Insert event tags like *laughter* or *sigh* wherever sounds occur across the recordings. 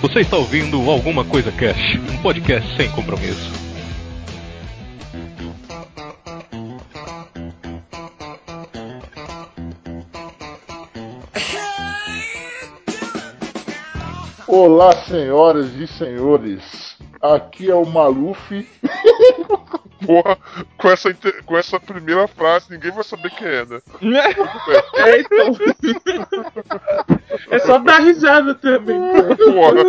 Você está ouvindo Alguma Coisa Cash, um podcast sem compromisso. Olá, senhoras e senhores. Aqui é o Maluf. *laughs* Porra, com essa, com essa primeira frase, ninguém vai saber quem é, né? É, então. É só dar risada também. *laughs* Porra,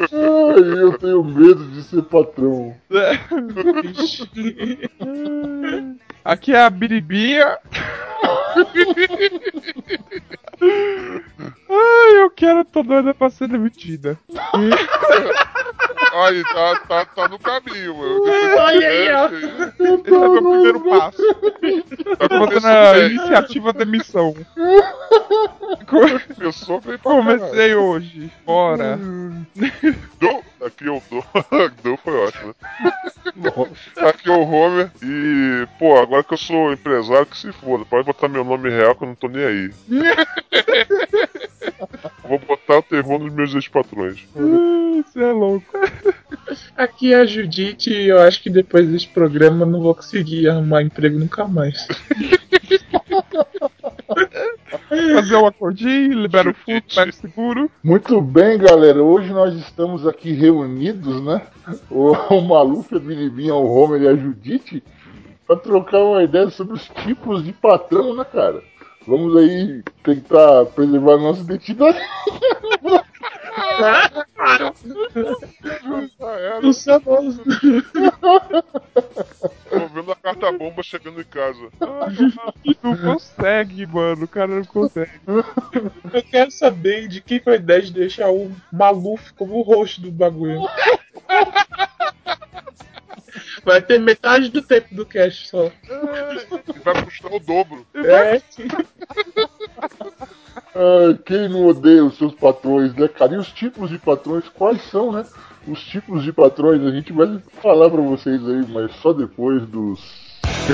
Ai, eu tenho medo de ser patrão. *laughs* Aqui é a Biribinha. *laughs* Ai, eu quero, tô doida pra ser demitida. aí tá, tá, tá no caminho, mano. Olha aí, ó. Esse é meu primeiro passo. Tá Tô fazendo começando a iniciativa demissão. Eu sou bem pra caralho. Comecei hoje. Bora. Dou, aqui eu dou. *laughs* Dou foi ótimo. Aqui é o Homer e, pô, agora que eu sou empresário, que se foda. Pode botar meu nome real que eu não tô nem aí. *laughs* Vou botar o terror nos meus ex-patrões. Isso é louco. Aqui é a Judite e eu acho que depois desse programa eu não vou conseguir arrumar emprego nunca mais. Fazer um acordinho, libera o fundo, pega o seguro. Muito bem, galera. Hoje nós estamos aqui reunidos, né? O, o Maluf, a Biribinha, o Homer e a Judite, para trocar uma ideia sobre os tipos de patrão, né, cara? Vamos aí tentar preservar a nossa identidade. Não somos. Tô vendo a carta bomba chegando em casa. Não consegue, mano. O cara não consegue. Eu quero saber de quem foi a ideia de deixar o Maluf como o host do bagulho. Vai ter metade do tempo do cast só. E vai custar o dobro. É, Ah, *laughs* quem não odeia os seus patrões, né, cara? E os tipos de patrões, quais são, né? Os tipos de patrões, a gente vai falar pra vocês aí, mas só depois dos.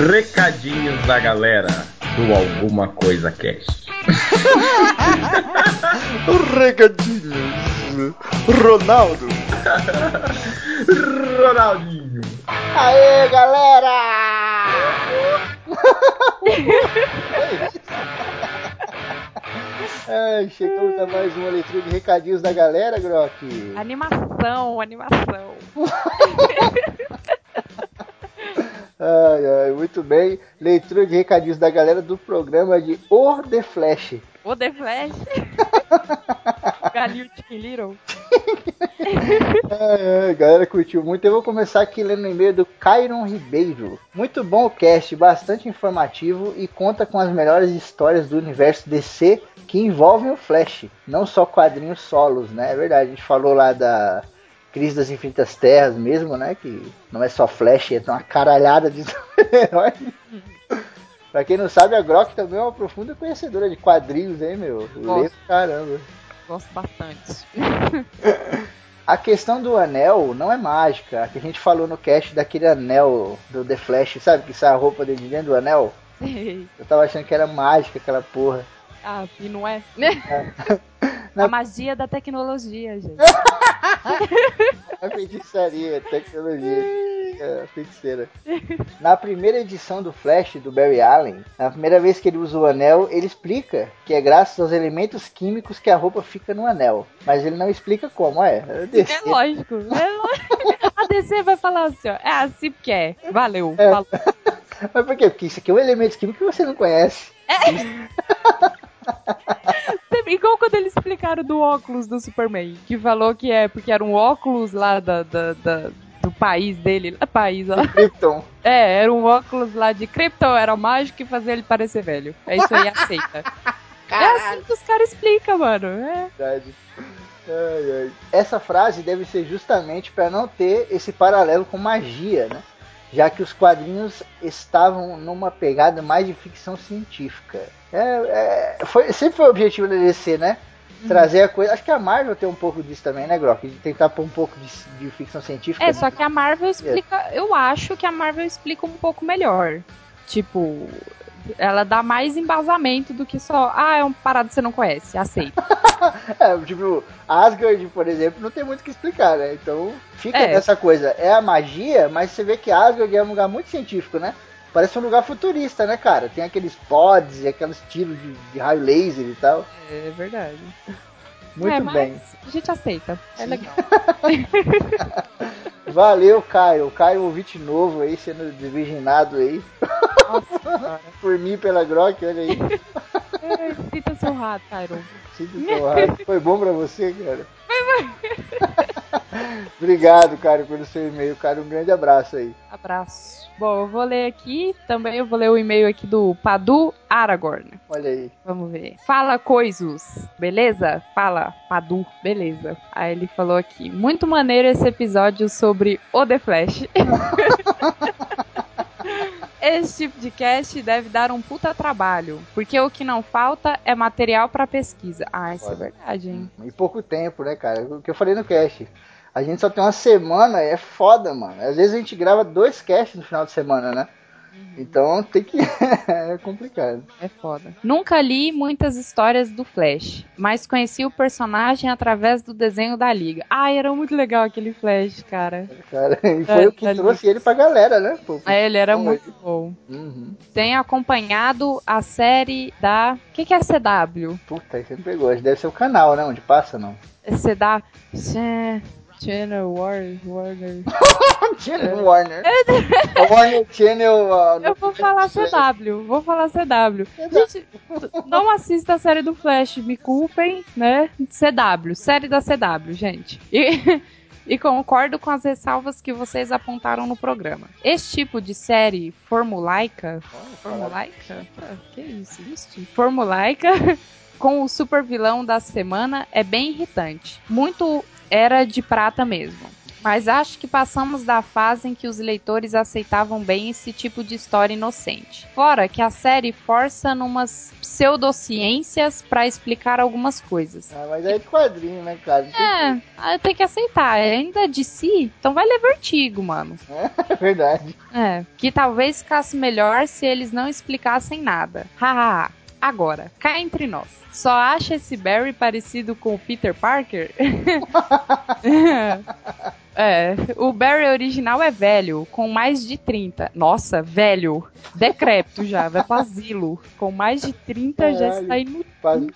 Recadinhos da galera do Alguma Coisa Cast. Regadinhos. Ronaldo. *laughs* Ronaldinho. Aê, galera! *laughs* Ai, chegamos a mais uma leitura de recadinhos da galera, Grok. Animação, animação. *laughs* Ai, ai, muito bem. Leitura de recadinhos da galera do programa de O The Flash. O The Flash. *laughs* Galinho Chicken Little. *laughs* Ai, ai, galera curtiu muito. Eu vou começar aqui lendo o e-mail do Cairon Ribeiro. Muito bom o cast, bastante informativo e conta com as melhores histórias do universo DC que envolvem o Flash, não só quadrinhos solos, né? É verdade, a gente falou lá da Crise das Infinitas Terras mesmo, né? Que não é só Flash, é uma caralhada de *laughs* super-heróis. Pra quem não sabe, a Grok também é uma profunda conhecedora de quadrinhos, hein, meu? Lê pra caramba. Gosto bastante. A questão do anel não é mágica. A que a gente falou no cast daquele anel do The Flash, sabe? Que sai a roupa dele de dentro do anel. Sei. Eu tava achando que era mágica aquela porra. Ah, e não é? Não. *laughs* A magia da tecnologia, gente. *laughs* A feitiçaria, tecnologia. É, feiticeira. Na primeira edição do Flash, do Barry Allen, na primeira vez que ele usa o anel, ele explica que é graças aos elementos químicos que a roupa fica no anel. Mas ele não explica como, é. É DC. lógico. É lógico. A DC vai falar assim, ó. É assim porque é. Valeu. É. falou. Mas por quê? Porque isso aqui é um elemento químico que você não conhece. *laughs* Igual quando eles explicaram do óculos do Superman. Que falou que é porque era um óculos lá da, da- da- do país dele. País, ó. Krypton. É, era um óculos lá de Krypton, era mágico que fazia ele parecer velho. É isso aí, aceita. *laughs* É assim que os caras explicam, mano. É. Verdade. Ai, ai. Essa frase deve ser justamente para não ter esse paralelo com magia, né? Já que os quadrinhos estavam numa pegada mais de ficção científica. É, é, foi, sempre foi o objetivo da DC, né? Trazer a coisa. Acho que a Marvel tem um pouco disso também, né, Grok? De tentar pôr um pouco de, de ficção científica. É, só que a Marvel explica. Eu acho que a Marvel explica um pouco melhor. Tipo, ela dá mais embasamento do que só. Ah, é uma parada que você não conhece, aceita. *laughs* É, tipo, Asgard, por exemplo, não tem muito o que explicar, né? Então fica É. nessa coisa. É a magia, mas você vê que Asgard é um lugar muito científico, né? Parece um lugar futurista, né, cara? Tem aqueles pods e aqueles tiros de, de raio laser e tal. É verdade. Muito é, bem. A gente aceita. É legal. *laughs* Valeu, Caio. Caio, ouvinte novo aí, sendo desvirginado aí. Nossa. *laughs* Por mim, pela Grok, olha aí. *laughs* Sinta seu rato, Tyron. Sinto seu rato. Foi bom pra você, cara? *laughs* Obrigado, cara, pelo seu e-mail, cara. Um grande abraço aí. Abraço. Bom, eu vou ler aqui, também eu vou ler o e-mail aqui do Padu Aragorn. Olha aí. Vamos ver. Fala coisos, beleza? Fala, Padu, beleza. Aí ele falou aqui, muito maneiro esse episódio sobre o The Flash. *laughs* Esse tipo de cast deve dar um puta trabalho, porque o que não falta é material pra pesquisa. Ah, isso é verdade, hein? E pouco tempo, né, cara? O que eu falei no cast. A gente só tem uma semana, é foda, mano. Às vezes a gente grava dois casts no final de semana, né? Então tem que. *laughs* é complicado. É foda. Nunca li muitas histórias do Flash, mas conheci o personagem através do desenho da Liga. Ah, era muito legal aquele Flash, cara. Cara, *laughs* e foi É, o que trouxe ele pra galera, né? Pô, É, ele era muito bom. Uhum. Tenho acompanhado a série da. O que, que é CW? Puta, aí você pegou. Deve ser o canal, né? Onde passa, não. É CW. Ch- Channel War, Warner. *laughs* Channel Warner. *laughs* Warner Channel. uh, Eu vou falar CW, vou falar CW. Gente, não assista a série do Flash, me culpem, né? CW, série da CW, gente. E, *laughs* e concordo com as ressalvas que vocês apontaram no programa. Esse tipo de série formulaica. Formulaica? Ah, que isso? Isso. Formulaica. Com o super vilão da semana é bem irritante. Muito era de prata mesmo. Mas acho que passamos da fase em que os leitores aceitavam bem esse tipo de história inocente. Fora que a série força numas pseudociências pra explicar algumas coisas. Ah, mas é de quadrinho, né, cara? É, aí tem que aceitar. É ainda de si, então vai ler vertigo, mano. *laughs* É verdade. É, que talvez ficasse melhor se eles não explicassem nada. Hahaha. Agora, cá entre nós. Só acha esse Barry parecido com o Peter Parker? *laughs* *laughs* é, o Barry original é velho, com mais de 30. Nossa, velho. Decrépito já, vai pro asilo. Com mais de 30 já está indo.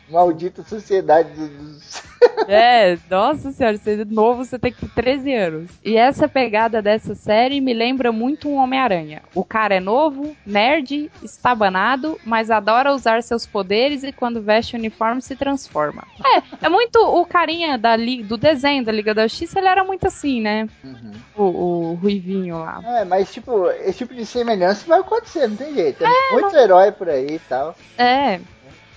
Maldita sociedade dos. *laughs* É, nossa senhora, você é novo, você tem que ter 13 anos. E essa pegada dessa série me lembra muito um Homem-Aranha. O cara é novo, nerd, estabanado, mas adora usar seus poderes e quando veste o uniforme se transforma. É, é muito o carinha da, do desenho da Liga da Justiça, ele era muito assim, né? Uhum. O, o Ruivinho lá. É, mas tipo, esse tipo de semelhança vai acontecer, não tem jeito. É, muito herói por aí e tal. É.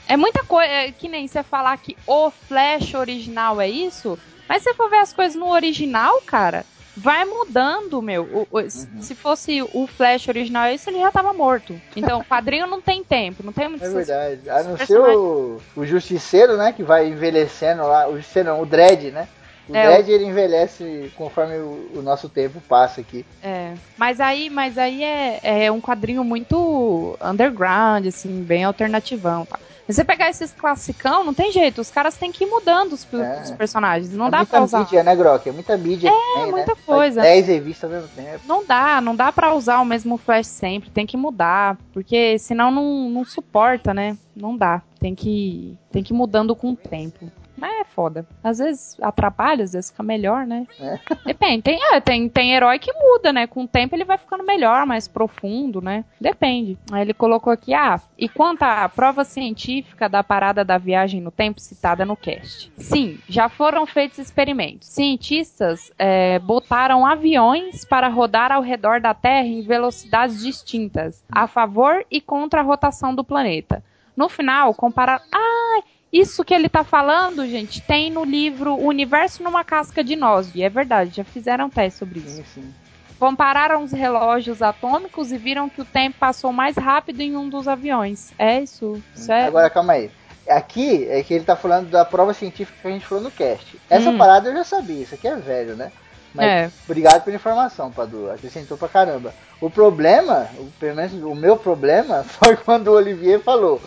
É muita coisa. É que nem você falar que o Flash original é isso. Mas se você for ver as coisas no original, cara, vai mudando, meu. O- o- Se fosse o Flash original é isso, ele já tava morto. Então, o quadrinho não tem tempo, não tem muito É verdade. A não ser o, o Justiceiro, né? Que vai envelhecendo lá. O Justiceiro não, o Dredd, né? O É, Dredd ele envelhece conforme o, o nosso tempo passa aqui. É. Mas aí, mas aí é, é um quadrinho muito underground, assim, bem alternativão. Tá? Se você pegar esses classicão, não tem jeito. Os caras têm que ir mudando os, É. os personagens. Não é dá muita pra usar. mídia, né, Grok? É muita mídia. É, muita né? coisa. 10 revistas ao mesmo tempo. Não dá, não dá pra usar o mesmo flash sempre, tem que mudar, porque senão não, não suporta, né? Não dá, tem que tem que ir mudando com o tempo. Mas é foda. Às vezes atrapalha, às vezes fica melhor, né? É. *laughs* Depende. Tem, é, tem, tem herói que muda, né? Com o tempo ele vai ficando melhor, mais profundo, né? Depende. Aí ele colocou aqui, ah, e quanto à prova científica da parada da viagem no tempo citada no cast? Sim, já foram feitos experimentos. Cientistas é, botaram aviões para rodar ao redor da Terra em velocidades distintas, a favor e contra a rotação do planeta. No final, compararam. Ah, isso que ele tá falando, gente, tem no livro O Universo numa Casca de Nós. E é verdade, já fizeram teste sobre isso. Sim, sim. Compararam os relógios atômicos e viram que o tempo passou mais rápido em um dos aviões. É isso. isso é... Agora, calma aí. Aqui é que ele tá falando da prova científica que a gente falou no cast. Essa Hum. parada eu já sabia, isso aqui é velho, né? Mas É. obrigado pela informação, Padu. Acrescentou pra caramba. O problema, o, pelo menos o meu problema, *laughs* foi quando o Olivier falou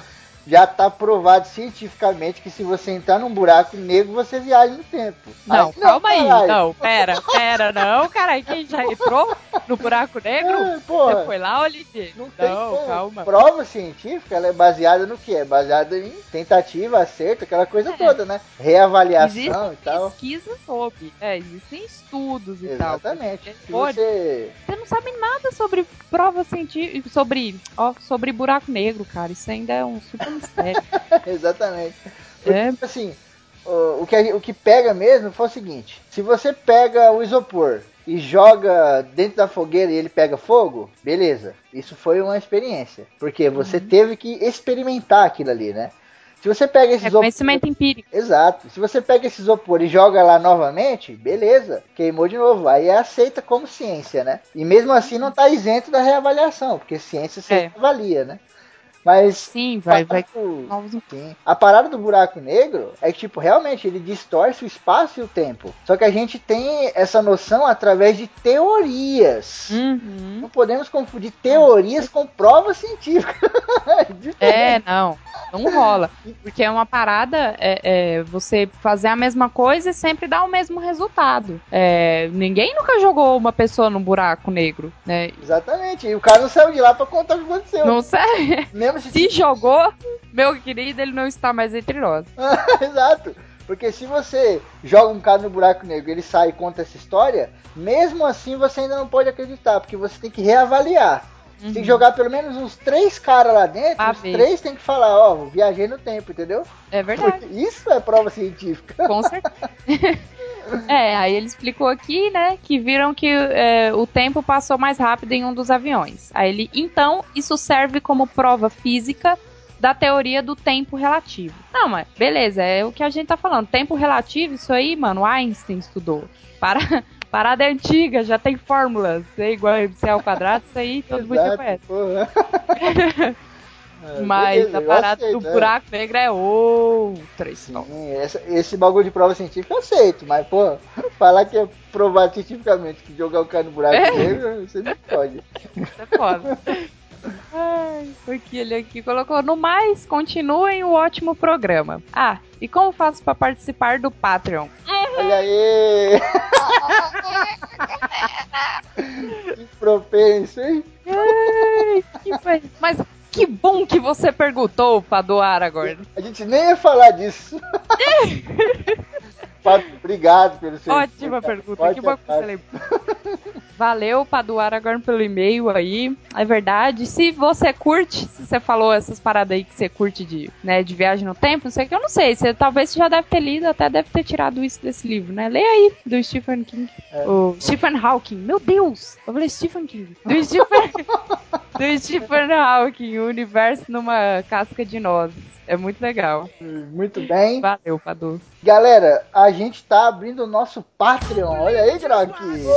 já tá provado cientificamente que se você entrar num buraco negro, você viaja no tempo. Não, calma aí. caralho. Não, pera, pera, não, cara. Quem já entrou no buraco negro? É, porra. Você foi lá, Olivier? Não tem Não, como. calma. Prova científica, ela é baseada no quê? É baseada em tentativa, acerto, aquela coisa É. toda, né? Reavaliação Existem e tal. pesquisas sobre. É, existem estudos e tal. Exatamente. Porque Se pode- você. Você não sabe nada sobre prova científica, sobre, ó, sobre buraco negro, cara. Isso ainda é um super mistério. *laughs* Exatamente. Porque, É. tipo assim, o, o que, o que pega mesmo foi o seguinte: se você pega o isopor e joga dentro da fogueira e ele pega fogo, beleza. Isso foi uma experiência. Porque você Uhum. teve que experimentar aquilo ali, né? Se você pega esse É isopor. conhecimento empírico. Exato. Se você pega esse isopor e joga lá novamente, beleza, queimou de novo. Aí é aceita como ciência, né? E mesmo assim não tá isento da reavaliação, porque ciência sempre É. avalia, né? Mas Sim, vai, vai. A parada do buraco negro é que, tipo, realmente ele distorce o espaço e o tempo. Só que a gente tem essa noção através de teorias. Uhum. Não podemos confundir teorias com provas científicas. *laughs* É, não. Não rola. Porque é uma parada, é, é, você fazer a mesma coisa e sempre dar o mesmo resultado. É, ninguém nunca jogou uma pessoa num buraco negro, né? Exatamente. E o cara não saiu de lá pra contar o que aconteceu. Não sei. Se jogou, meu querido, ele não está mais entre nós. *laughs* Exato. Porque se você joga um cara no buraco negro e ele sai e conta essa história, mesmo assim você ainda não pode acreditar, porque você tem que reavaliar. Você tem que jogar pelo menos uns três caras lá dentro, os três tem que falar, ó, viajei no tempo, entendeu? É verdade. Porque isso é prova científica. Com certeza. *laughs* É, aí ele explicou aqui, né, que viram que é, o tempo passou mais rápido em um dos aviões. Aí ele, então, isso serve como prova física da teoria do tempo relativo. Não, mas beleza, é o que a gente tá falando. Tempo relativo, isso aí, mano, Einstein estudou. Para, *laughs* parada antiga, já tem fórmulas, é igual a MC ao quadrado, isso aí todo mundo já conhece. *laughs* É, Mas beleza, a parada aceito, do é. buraco negro é outra história. Sim, essa- esse bagulho de prova científica eu aceito, mas, pô, *laughs* falar que é provado cientificamente que jogar o cara no buraco É. negro, você não pode. Isso é foda. Ai, porque ele aqui colocou no mais, continuem o ótimo programa. Ah, e como faço pra participar do Patreon? Olha aí! *laughs* que propenso, hein? Ai, que Mas que bom que você perguntou pra doar agora. A gente nem ia falar disso. *laughs* Obrigado pelo seu. Ótima pergunta, Forte que bom que você lembrou. Valeu pra doar agora pelo e-mail aí. É verdade. Se você curte, se você falou essas paradas aí que você curte de, né, de viagem no tempo, não sei que, eu não sei. Você talvez você já deve ter lido, até deve ter tirado isso desse livro, né? Leia aí, do Stephen King. É. O Stephen Hawking. Meu Deus! Eu falei Stephen King. Do Stephen, *laughs* do Stephen Hawking, o universo numa casca de nozes. É muito legal. Muito bem. Valeu, Padu. Galera, a gente tá abrindo o nosso Patreon. Olha aí, Grok. Isso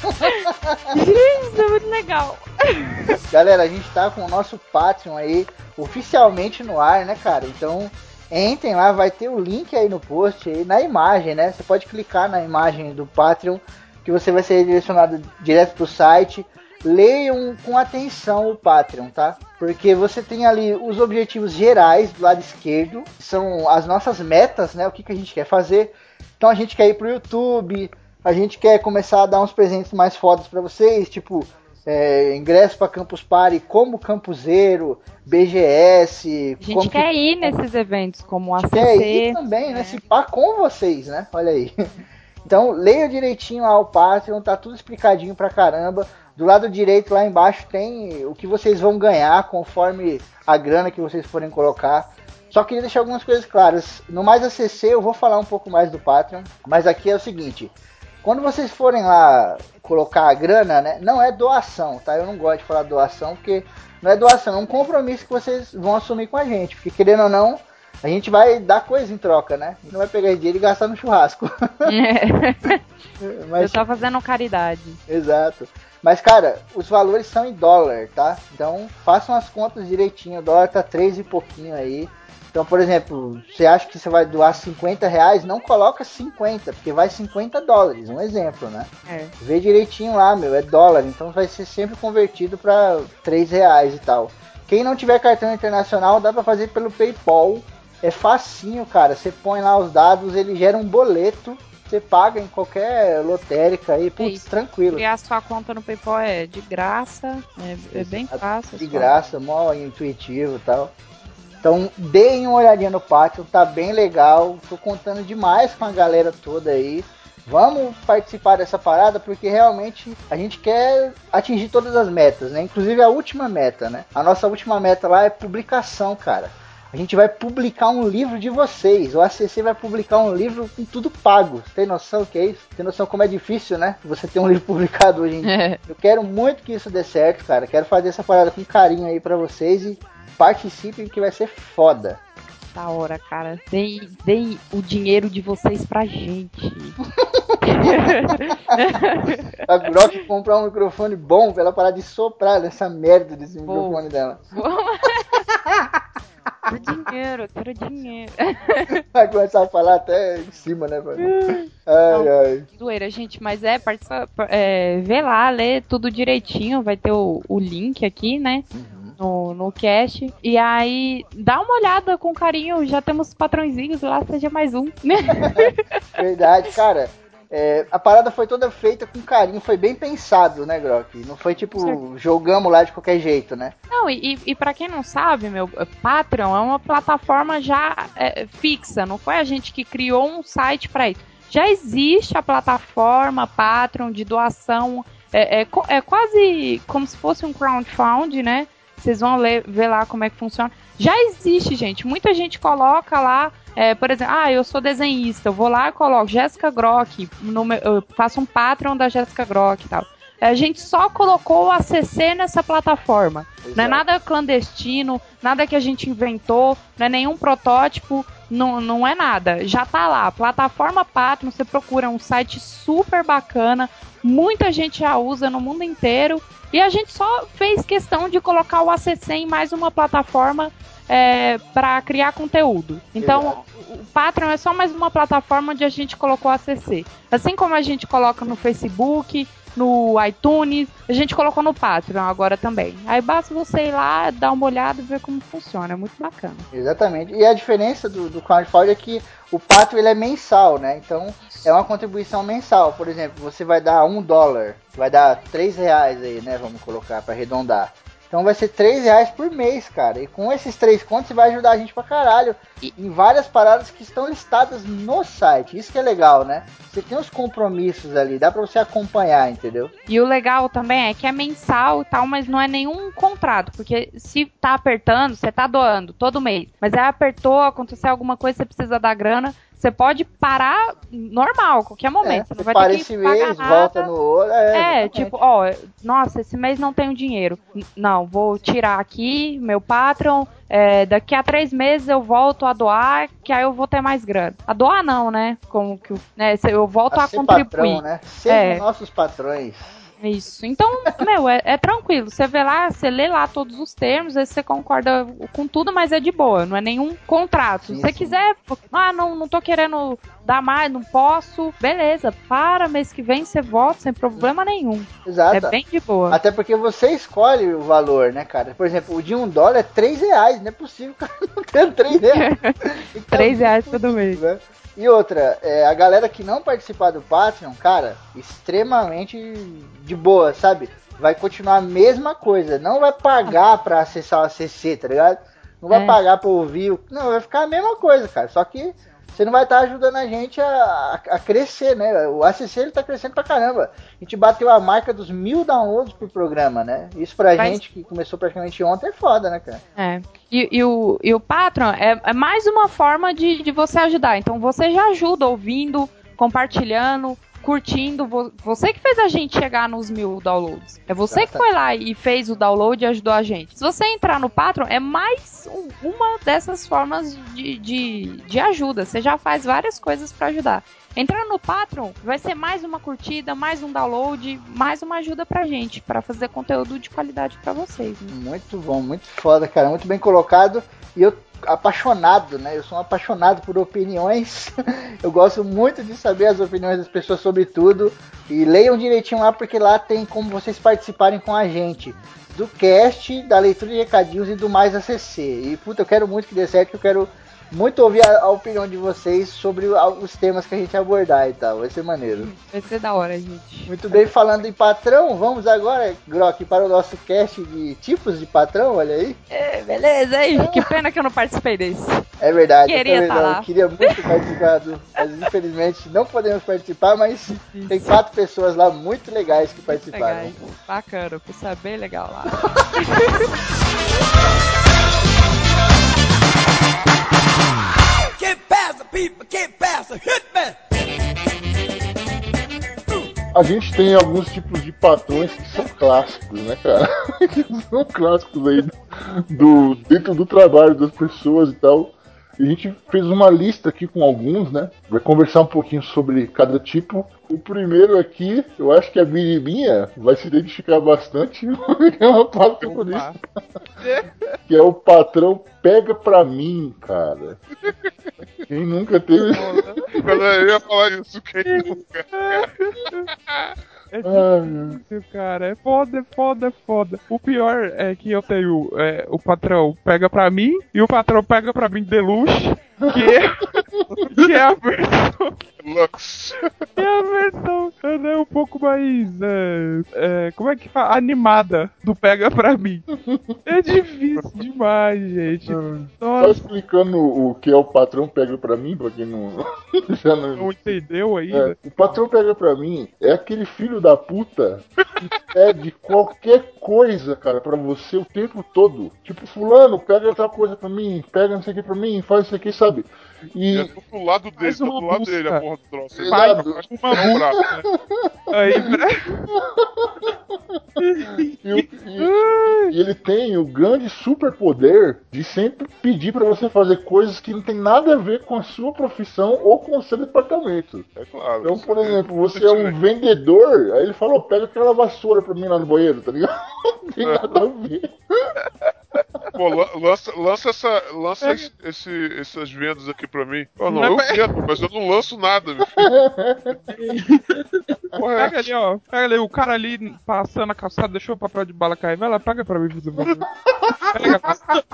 *laughs* é muito legal. *laughs* Galera, a gente tá com o nosso Patreon aí oficialmente no ar, né, cara? Então, entrem lá, vai ter o link aí no post aí, na imagem, né? Você pode clicar na imagem do Patreon, que você vai ser redirecionado direto pro site. Leiam com atenção o Patreon, tá? Porque você tem ali os objetivos gerais do lado esquerdo, são as nossas metas, né? O que, que a gente quer fazer. Então a gente quer ir pro YouTube, a gente quer começar a dar uns presentes mais fodas para vocês, tipo é, ingresso para Campus Party como campuseiro, BGS. A gente como quer ir nesses eventos, como o que quer ir ACC. também, né? Se pá com vocês, né? Olha aí. *laughs* Então leia direitinho lá o Patreon, tá tudo explicadinho pra caramba. Do lado direito lá embaixo tem o que vocês vão ganhar conforme a grana que vocês forem colocar. Só queria deixar algumas coisas claras. No mais ACC eu vou falar um pouco mais do Patreon, mas aqui é o seguinte: quando vocês forem lá colocar a grana, né, não é doação, tá? Eu não gosto de falar doação porque não é doação, é um compromisso que vocês vão assumir com a gente, porque querendo ou não, a gente vai dar coisa em troca, né? Não vai pegar dinheiro e gastar no churrasco. *laughs* Eu Mas tô fazendo caridade. Exato. Mas, cara, os valores são em dólar, tá? Então, façam as contas direitinho. O dólar tá 3 e pouquinho aí. Então, por exemplo, você acha que você vai doar 50 reais, não coloca 50, porque vai 50 dólares, um exemplo, né? É. Vê direitinho lá, meu, é dólar, então vai ser sempre convertido para 3 reais e tal. Quem não tiver cartão internacional, dá pra fazer pelo PayPal. É facinho, cara. Você põe lá os dados, ele gera um boleto. Você paga em qualquer lotérica aí, putz, tranquilo. Criar sua conta no PayPal é de graça, é, é bem fácil. De graça, mó intuitivo e tal. Então, deem uma olhadinha no Patreon, tá bem legal. Tô contando demais com a galera toda aí. Vamos participar dessa parada porque realmente a gente quer atingir todas as metas, né? Inclusive a última meta, né? A nossa última meta lá é publicação, cara. A gente vai publicar um livro de vocês. O ACC vai publicar um livro com tudo pago. Tem noção que é isso? Tem noção como é difícil, né? Você ter um *laughs* livro publicado hoje em dia. É, Eu quero muito que isso dê certo, cara. Quero fazer essa parada com carinho aí pra vocês e participem que vai ser foda. da hora, cara. Deem, deem o dinheiro de vocês pra gente. A Grok comprar um microfone bom pra ela parar de soprar nessa merda desse Pô. microfone dela. *laughs* Quero dinheiro, quero *laughs* dinheiro. Vai começar a falar até em cima, né, velho? *laughs* Ai, ai. Zoeira, gente, mas é, participa, é, vê lá, lê tudo direitinho, vai ter o, o link aqui, né? No, no cast. E aí, dá uma olhada com carinho, já temos patrõezinhos lá, seja mais um. *laughs* Verdade, cara. É, a parada foi toda feita com carinho, foi bem pensado, né, Grok? Não foi tipo, Certo. jogamos lá de qualquer jeito, né? Não, e, e para quem não sabe, meu, Patreon é uma plataforma já é, fixa, não foi a gente que criou um site para isso. Já existe a plataforma Patreon de doação, é, é é quase como se fosse um crowdfunding, né? Vocês vão ler- ver lá como é que funciona. Já existe, gente. Muita gente coloca lá, é, por exemplo, ah, eu sou desenhista, eu vou lá e coloco Jéssica Grock, no meu- eu faço um Patreon da Jéssica Grock e tal. A gente só colocou o ACC nessa plataforma. Não é Exato. nada clandestino, nada que a gente inventou, não é nenhum protótipo, não, não é nada. Já tá lá, plataforma Patreon, você procura um site super bacana, muita gente já usa no mundo inteiro, e a gente só fez questão de colocar o ACC em mais uma plataforma é, para criar conteúdo. Então, o Patreon é só mais uma plataforma onde a gente colocou o ACC. Assim como a gente coloca no Facebook, no iTunes, a gente colocou no Patreon agora também. Aí basta você ir lá, dar uma olhada e ver como funciona. É muito bacana. Exatamente. E a diferença do, do crowdfunding é que o Patreon ele é mensal, né? Então é uma contribuição mensal. Por exemplo, você vai dar um dólar, vai dar três reais aí, né? Vamos colocar para arredondar. Então vai ser três reais por mês, cara. E com esses três contos você vai ajudar a gente pra caralho. E- Em várias paradas que estão listadas no site. Isso que é legal, né? Você tem os compromissos ali, dá pra você acompanhar, entendeu? E o legal também é que é mensal e tal, mas não é nenhum contrato. Porque se tá apertando, você tá doando todo mês. Mas aí apertou, aconteceu alguma coisa, você precisa dar grana. Você pode parar normal, qualquer momento. É, você não vai para ter que pagar mês, nada. volta no outro. É, É, tipo, ó, nossa, esse mês não tenho dinheiro. Não, vou tirar aqui meu Patreon. é, daqui a três meses eu volto a doar, que aí eu vou ter mais grana. A doar não, né? Como que o- né, eu volto a, a contribuir. patrão, né? Sejam É. nossos patrões. Isso. Então, meu, é, é tranquilo. Você vê lá, você lê lá todos os termos, aí você concorda com tudo, mas é de boa, não é nenhum contrato. Se você quiser, ah, não, não tô querendo dar mais, não posso, beleza, para, mês que vem você volta sem problema nenhum. Exato. É bem de boa. Até porque você escolhe o valor, né, cara? Por exemplo, o de um dólar é três reais. Não é possível cara não ter três reais. *laughs* Então, Três reais *laughs* todo mês. né? E outra, é, a galera que não participar do Patreon, cara, extremamente de boa, sabe? Vai continuar a mesma coisa. Não vai pagar pra acessar o ACC, tá ligado? Não vai É. pagar pra ouvir. Não, vai ficar a mesma coisa, cara. Só que você não vai estar ajudando a gente a, a- a crescer, né? O ACC ele tá crescendo pra caramba. A gente bateu a marca dos mil downloads por programa, né? Isso pra Mas- gente que começou praticamente ontem é foda, né, cara? É. E, e o, e o Patreon é, é mais uma forma de, de você ajudar. Então você já ajuda ouvindo, compartilhando, curtindo. Vo- Você que fez a gente chegar nos mil downloads. É você que foi lá e fez o download e ajudou a gente. Se você entrar no Patreon, é mais um- uma dessas formas de, de, de ajuda. Você já faz várias coisas pra ajudar. Entrando no Patreon, vai ser mais uma curtida, mais um download, mais uma ajuda pra gente, pra fazer conteúdo de qualidade pra vocês. né? Muito bom, muito foda, cara. Muito bem colocado. E eu apaixonado, né? Eu sou um apaixonado por opiniões. *laughs* Eu gosto muito de saber as opiniões das pessoas sobre tudo. E leiam direitinho lá, porque lá tem como vocês participarem com a gente. Do cast, da leitura de recadinhos e do mais ACC. E puta, eu quero muito que dê certo, que eu quero muito ouvir a, a opinião de vocês sobre os temas que a gente abordar e tal. Vai ser maneiro. Vai ser da hora, gente. Muito bem, falando em patrão, vamos agora, Grok, para o nosso cast de tipos de patrão, olha aí. É, beleza, aí. *laughs* Que pena que eu não participei desse. É verdade, Queria eu tá não. Queria muito participar, do, mas infelizmente não podemos participar, mas tem quatro pessoas lá muito legais que participaram. Legais. Bacana, foi saber legal lá. *laughs* A gente tem alguns tipos de patrões que são clássicos, né, cara? *laughs* que são clássicos aí do, dentro do trabalho das pessoas e tal. E a gente fez uma lista aqui com alguns, né? Vai conversar um pouquinho sobre cada tipo. O primeiro aqui, eu acho que a Biribinha vai se identificar bastante. *laughs* é uma patrão por isso. Que é o patrão pega pra mim, cara. Quem nunca teve. Quando eu ia falar isso, quem nunca? *laughs* É meu. difícil, cara. É foda, é foda, é foda. O pior é que eu tenho é, o patrão pega pra mim e o patrão pega pra mim deluxe, que é, *laughs* que é a versão. Lux. Que é a versão né, um pouco mais. é, é, como é que fala? Animada do pega pra mim. É difícil demais, gente. Só Nossa, explicando o que é o patrão pega pra mim, pra quem não. *laughs* já não. não entendeu ainda? É, o patrão pega pra mim é aquele filho da puta que pede qualquer coisa, cara, pra você o tempo todo. Tipo, fulano, pega tal coisa pra mim, pega não sei o que pra mim, faz isso aqui, sabe? sabe? E é E tudo do lado dele, Faz tá do lado dele, a porra do troço. Tá- uma braço, né? Aí, *laughs* né? E, o- e- e ele tem o grande superpoder de sempre pedir pra você fazer coisas que não tem nada a ver com a sua profissão ou com o seu departamento. É claro. Então, por exemplo, você é um vendedor, aí ele falou, pega aquela vassoura pra mim lá no banheiro, tá ligado? *laughs* Não tem nada a ver. Pô, la- lança, lança, essa, lança esse, esse- essas vendas aqui pra mim. Oh, não, Não, eu mas- vendo, mas eu não lanço nada, meu filho. *laughs* Porra, é Pega ali, ó. Pega ali, o cara ali passando a calçada, deixou o papel de bala cair. Vai lá, pega pra mim, por favor. Pega,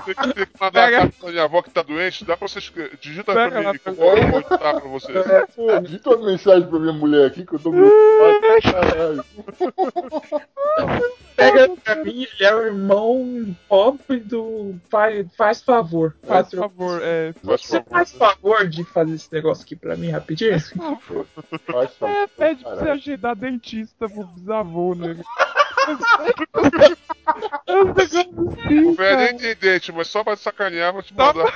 tem que, tem que mandar Pega. a carta pra minha avó que tá doente. Dá pra vocês. Digita Pega pra mim lá, que eu vou editar pra vocês. Pô, digita uma mensagem pra minha mulher aqui que eu tô preocupado. *laughs* Caralho. Pega pra mim, ele é o irmão pobre do. Faz, faz favor. Faz favor, é. Faz Você favor. faz favor de fazer esse negócio aqui pra mim rapidinho? Faz favor, É, pede pra você agendar dentista pro bisavô, né? É O velho nem cara. tem dente, mas só pra sacanear, vou te mandar.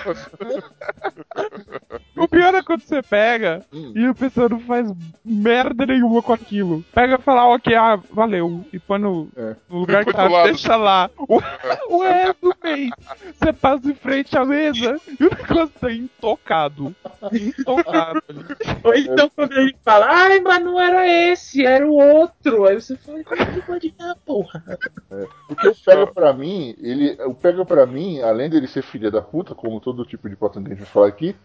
O pior é quando você pega Hum. e a pessoa não faz merda nenhuma com aquilo. Pega e fala, ok, ah, valeu. E põe no, É. no lugar que tá, lado. deixa lá. O, o *laughs* resto do mês, você passa em frente à mesa e o negócio tá intocado. Intocado. Ou então quando ele fala, ai, mas não era esse, era o outro. Aí você fala, como que pode dar, porra? Porque o pega pra mim, ele, o pega pra mim, além dele ser filha da puta, como todo tipo de patrão que a gente vai falar aqui,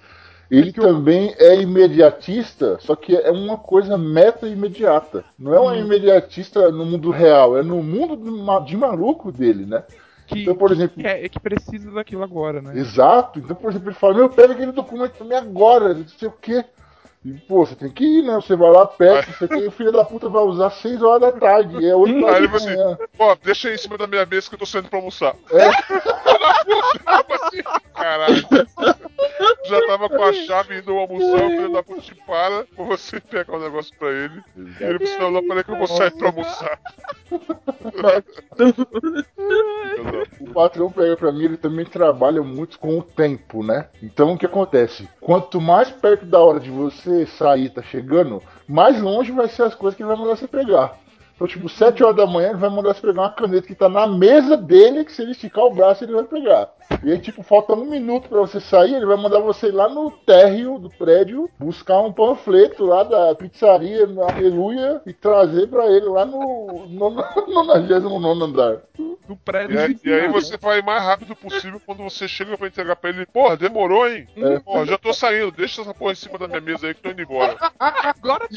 ele também é imediatista, só que é uma coisa meta imediata. Não é uma imediatista no mundo real, é no mundo de ma- de maluco dele, né? Que, Então, por exemplo, que, é, que precisa daquilo agora, né? Exato. Então, por exemplo, ele fala, meu, pega aquele documento pra mim agora, não sei o quê. E, pô, você tem que ir, né? Você vai lá, pega, você tem, o filho da puta vai usar 6 horas da tarde, é 8 Aí horas ele da falou manhã. assim: Ó, deixa aí em cima da minha mesa que eu tô saindo pra almoçar. É. *laughs* Como assim? Caralho. *laughs* Já tava com a chave indo almoçar, o filho da puta te para pra você pegar o negócio pra ele. E ele falou: não, peraí que eu vou sair pra almoçar. O patrão pega pra mim, ele também trabalha muito com o tempo, né? Então o que acontece? Quanto mais perto da hora de você sair tá chegando, mais longe vai ser as coisas que ele vai mandar você pegar. Então, tipo, 7 horas da manhã ele vai mandar você pegar uma caneta que tá na mesa dele, que se ele esticar o braço ele vai pegar. E aí, tipo, falta um minuto pra você sair, ele vai mandar você ir lá no térreo do prédio buscar um panfleto lá da pizzaria na Aleluia e trazer pra ele lá no, no, no 99 andar. Do prédio E aí, de e aí você vai mais rápido possível quando você chega pra entregar pra ele. Porra, demorou, hein? É. Porra, já tô saindo, deixa essa porra em cima da minha mesa aí que tô indo embora. *laughs* Agora,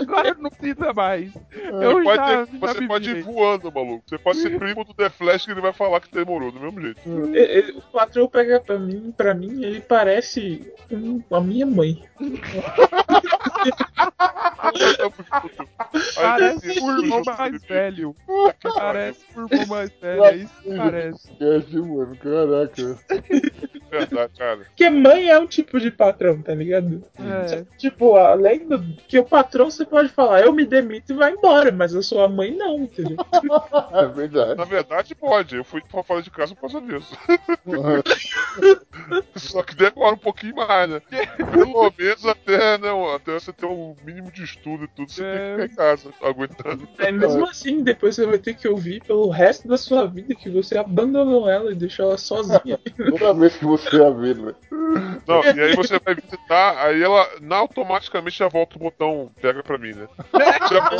agora não precisa mais. Eu Você pode, já, ter- já você me pode ir voando, maluco. Você pode ser primo do The Flash que ele vai falar que demorou, do mesmo jeito. E- O patrão pega pra mim, pra mim, ele parece um- a minha mãe. Parece o irmão mais velho. Parece o irmão mais velho, é isso que parece. Esquece, mano. Caraca. Verdade, cara. Porque mãe é um tipo de patrão, tá ligado? É. Tipo, além do que o patrão você pode falar, eu me demito e vai embora, mas a sua mãe não, entendeu? *laughs* É verdade. Na verdade, pode. Eu fui pra fora de casa por causa disso. *laughs* Só que demora um pouquinho mais, né? Pelo menos até, né, até você ter um mínimo de estudo e tudo, você tem que ficar em casa, aguentando. É, mesmo assim, depois você vai ter que ouvir pelo resto da sua vida que você abandonou ela e deixou ela sozinha. *laughs* Toda vez que você a vê, né? Não, e aí você vai visitar, aí ela na, automaticamente já volta o botão pega pra mim, né? Já-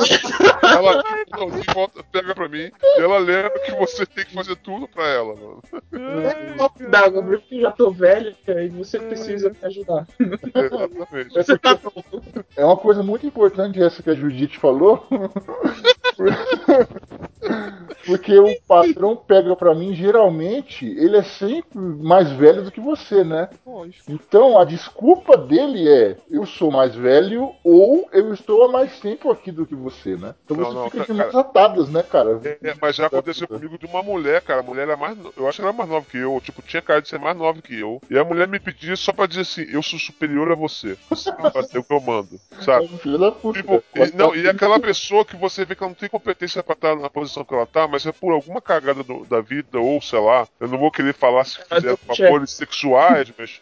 ela não, de volta, pega pra mim, e ela lembra que você tem que fazer tudo pra ela, mano. Um copo d'água, porque eu já tô velha e você precisa me ajudar. Exatamente. Você tá pronto. É uma coisa muito importante essa que a Judite falou. *laughs* Porque o patrão pega pra mim, geralmente, ele é sempre mais velho do que você, né? Então a desculpa dele é: eu sou mais velho ou eu estou há mais tempo aqui do que você, né? Então Não, você não, fica de mãos atadas, né, cara? É, mas já aconteceu comigo de uma mulher, cara. A mulher era mais. Eu acho que ela era mais nova que eu. Tipo, tinha cara de ser mais nova que eu. E a mulher me pedia só pra dizer assim: eu sou superior a você. Você vai fazer o que eu mando. Sabe? *laughs* Filha da puta. Tipo, e, não, e aquela pessoa que você vê que ela não tem competência pra estar na posição que ela tá, mas é por alguma cagada do- da vida, ou sei lá, eu não vou querer falar se Mas fizer favores sexuais, mas.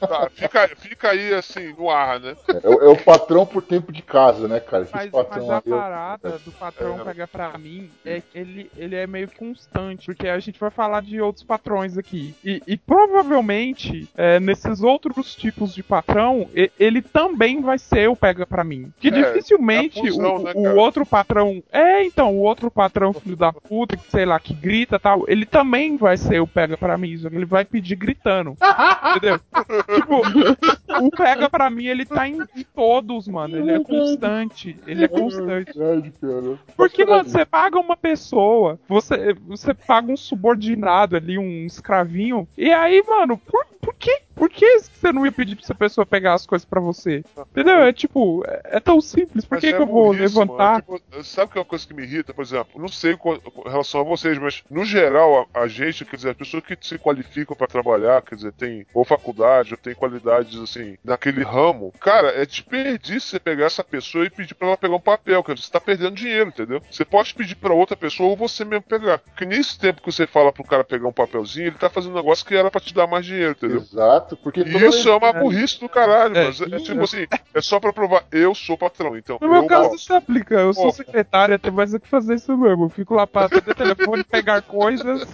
Tá, fica, fica aí assim, no ar, né? É, o- é o patrão por tempo de casa, né, cara? Esses Mas, patrão mas a aí, eu- parada do patrão É. pega pra mim é que ele, ele é meio constante, porque a gente vai falar de outros patrões aqui. E, e provavelmente, é, nesses outros tipos de patrão, ele também vai ser o pega pra mim. Que É, dificilmente é função, o, né, o outro patrão. É, então, o outro patrão, filho da puta, que sei lá, que grita e tal, ele também vai ser o pega pra mim, só que ele vai pedir gritando. *laughs* entendeu? Tipo, o pega pra mim, ele tá em, em todos, mano. Ele é constante. Ele é constante. Verdade, cara. Porque, mano, você paga uma pessoa, você, você paga um subordinado ali, um escravinho, e aí, mano, por, por que? Por que você não ia pedir pra essa pessoa pegar as coisas pra você? Entendeu? É tipo, é, é tão simples, por Mas que, é que eu vou burrice, levantar? Tipo, sabe que é uma coisa que me irrita, por exemplo? Não sei com, com relação a vocês, mas no geral, a, a gente, quer dizer, as pessoas que se qualificam pra trabalhar, quer dizer, tem ou faculdade, ou tem qualidades assim, naquele ramo, cara, é desperdício você pegar essa pessoa e pedir pra ela pegar um papel, quer dizer, você tá perdendo dinheiro, entendeu? Você pode pedir pra outra pessoa ou você mesmo pegar. Porque nesse tempo que você fala pro cara pegar um papelzinho, ele tá fazendo um negócio que era pra te dar mais dinheiro, entendeu? Exato, porque E toda isso é uma É. burrice do caralho, É, mas é, isso tipo é. assim, é só pra provar, eu sou patrão, então No meu eu caso, isso aplica. Eu sou secretária, tem mais o que fazer isso mesmo. Eu fico lá pra atender telefone, pegar coisas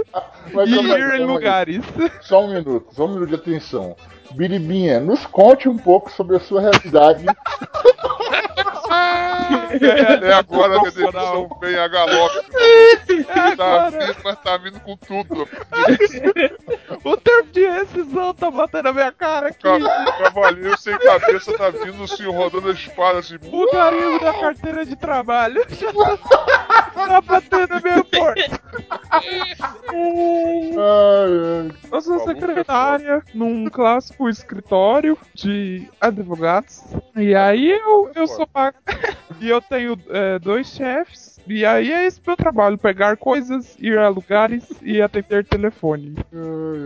*laughs* Mas e calma ir em calma lugares. Só um minuto, só um minuto de atenção. Biribinha, nos conte um pouco sobre a sua realidade. *laughs* É agora que a demissão vem a galope. É Tá vindo, mas tá vindo com tudo. *laughs* O termo de rescisão tá batendo na minha cara aqui. Ca- Cavaleiro sem cabeça tá vindo assim, rodando a espada assim. O garimpo da carteira de trabalho *laughs* tá batendo na minha porta. Eu sou é secretária num clássico escritório de advogados. E aí eu, eu sou paga. *laughs* E eu tenho é, dois chefes. E aí é esse meu trabalho: pegar coisas, ir a lugares e atender telefone.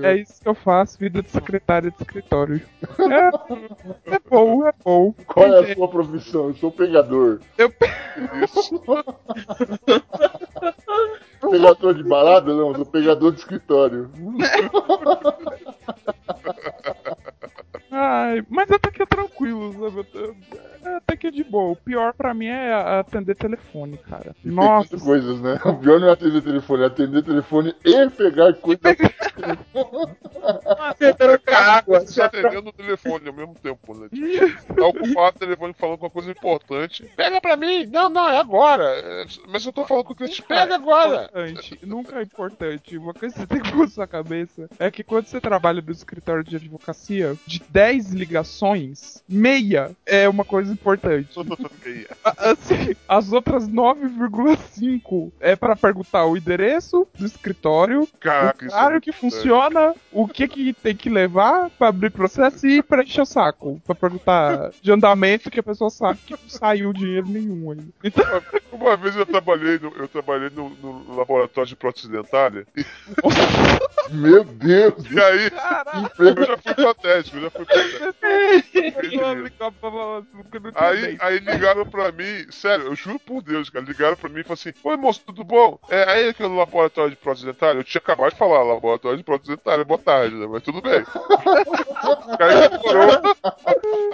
É isso que eu faço, vida de secretária de escritório. É, é bom, é bom. Qual é a sua profissão? Eu sou pegador. Eu, Isso. *laughs* Pegador de balada? Não, eu sou pegador de escritório. *laughs* ai, mas até que é tranquilo, sabe? É, Até que é de boa. O pior pra mim é atender telefone, cara. Nossa. coisas, né? O pior não é atender telefone, é atender telefone e pegar coisas. *laughs* água. Você tá atendendo o telefone ao mesmo tempo, né? Tipo, tá ocupado o telefone falando uma coisa importante. Pega pra mim! Não, não, é agora. É, Mas eu tô falando com o cliente, pega agora! Importante, nunca é importante. Uma coisa que você tem que pôr na sua cabeça é que quando você trabalha no escritório de advocacia, de 10 ligações, meia é uma coisa importante. A- Assim, as outras 9,5 é pra perguntar o endereço do escritório, Caraca, o é horário que funciona, o que que tem que levar pra abrir processo e pra encher o saco. Pra perguntar de andamento que a pessoa sabe que não saiu dinheiro nenhum aí. Então, Uma vez eu trabalhei no, eu trabalhei no, no laboratório de prótese dentária e, *laughs* Meu Deus! e aí Emprego eu já fui protético, eu já fui protético. *laughs* Aí, aí ligaram pra mim, sério, eu juro por Deus, cara, ligaram pra mim e falaram assim, Oi moço, tudo bom? É, aí aquele laboratório de prótese dentária, eu tinha acabado de falar, laboratório de prótese dentária, boa tarde, né? Mas tudo bem. *laughs* aí demorou.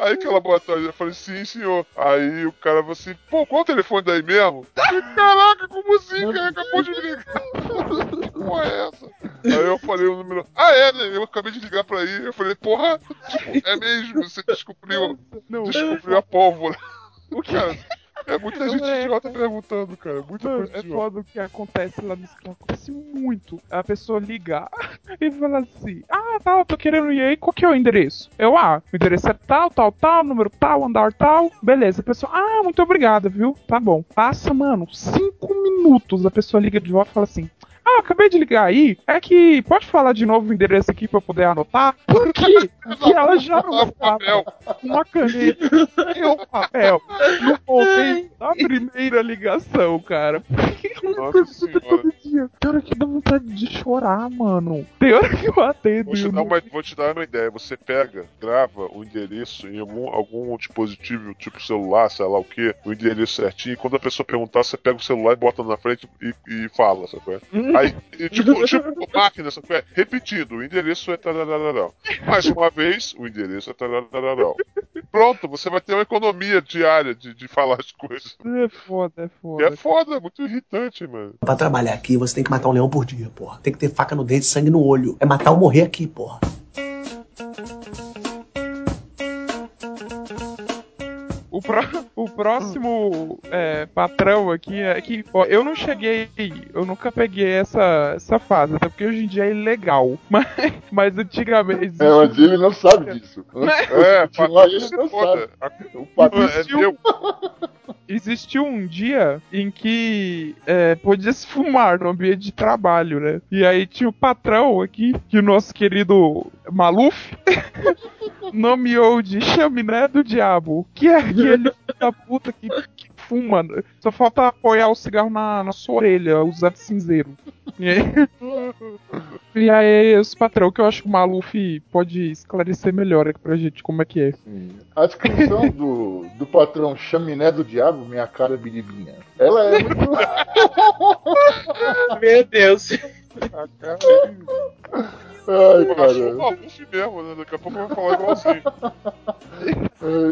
Aí que laboratório, eu falei, sim, senhor. Aí o cara falou assim, pô, qual o telefone daí mesmo? Falei, Caraca, como assim, cara? Acabou de me ligar. que porra é essa? Aí eu falei o número. Ah, é, né? Eu acabei de ligar pra aí. Eu falei, porra, é mesmo, você descobriu, descobriu a pólvora. O cara, é muita gente É. idiota perguntando, cara. Muita Mano, coisa é idiota. foda o que acontece lá no escritório. Acontece muito. A pessoa ligar *laughs* e falar assim: Ah, tá, eu tô querendo ir aí, qual que é o endereço? Eu, ah, o endereço é tal, tal, tal, número tal, andar tal. Beleza, a pessoa, ah, muito obrigada, viu? Tá bom. Passa, mano, cinco minutos. A pessoa liga de volta e fala assim. Ah, acabei de ligar aí. É que pode falar de novo o endereço aqui pra eu poder anotar? Por quê? Porque ela já Botava *laughs* o papel. uma caneta e um papel no momento da primeira ligação, cara. Nossa pergunta senhora. todo dia. Tem hora que dá vontade de chorar, mano. Tem hora que eu atendo. Vou te, dar não- uma, vou te dar uma ideia. Você pega, grava o endereço em algum, algum dispositivo, tipo celular, sei lá o que, o endereço certinho. E quando a pessoa perguntar, você pega o celular e bota na frente e, e fala, sabe? Aí, e *laughs* tipo, tipo máquina, sabe? Repetindo, o endereço é tararararau. Mais uma vez, o endereço é tararararau. Pronto, você vai ter uma economia diária de, de falar as coisas. É foda, é foda. é foda, é muito irritante, mano. Pra trabalhar aqui, você tem que matar um leão por dia, porra. Tem que ter faca no dente, sangue no olho. É matar ou morrer aqui, porra. Pró- o próximo é, patrão aqui é que, ó, eu não cheguei, eu nunca peguei essa, essa fase, até porque hoje em dia é ilegal. *laughs* Mas, mas antigamente. É, mas ele não sabe disso. É, Continuar, patrão ele se não foda. O patrão É meu. Existiu um dia em que é, podia se fumar no ambiente de trabalho, né? E aí tinha o patrão aqui, que o nosso querido Maluf *laughs* nomeou de chaminé do diabo, que é aquele filho da puta que, que fuma. Só falta apoiar o cigarro na, na sua orelha, usando cinzeiro. E aí, *laughs* e aí os patrão, que eu acho que o Maluf pode esclarecer melhor aqui pra gente como é que é. A descrição do, do patrão chaminé do diabo, minha cara biribinha. Ela é muito. Meu Deus. Ai, cara. mesmo, né? Daqui a pouco eu vou falar igualzinho.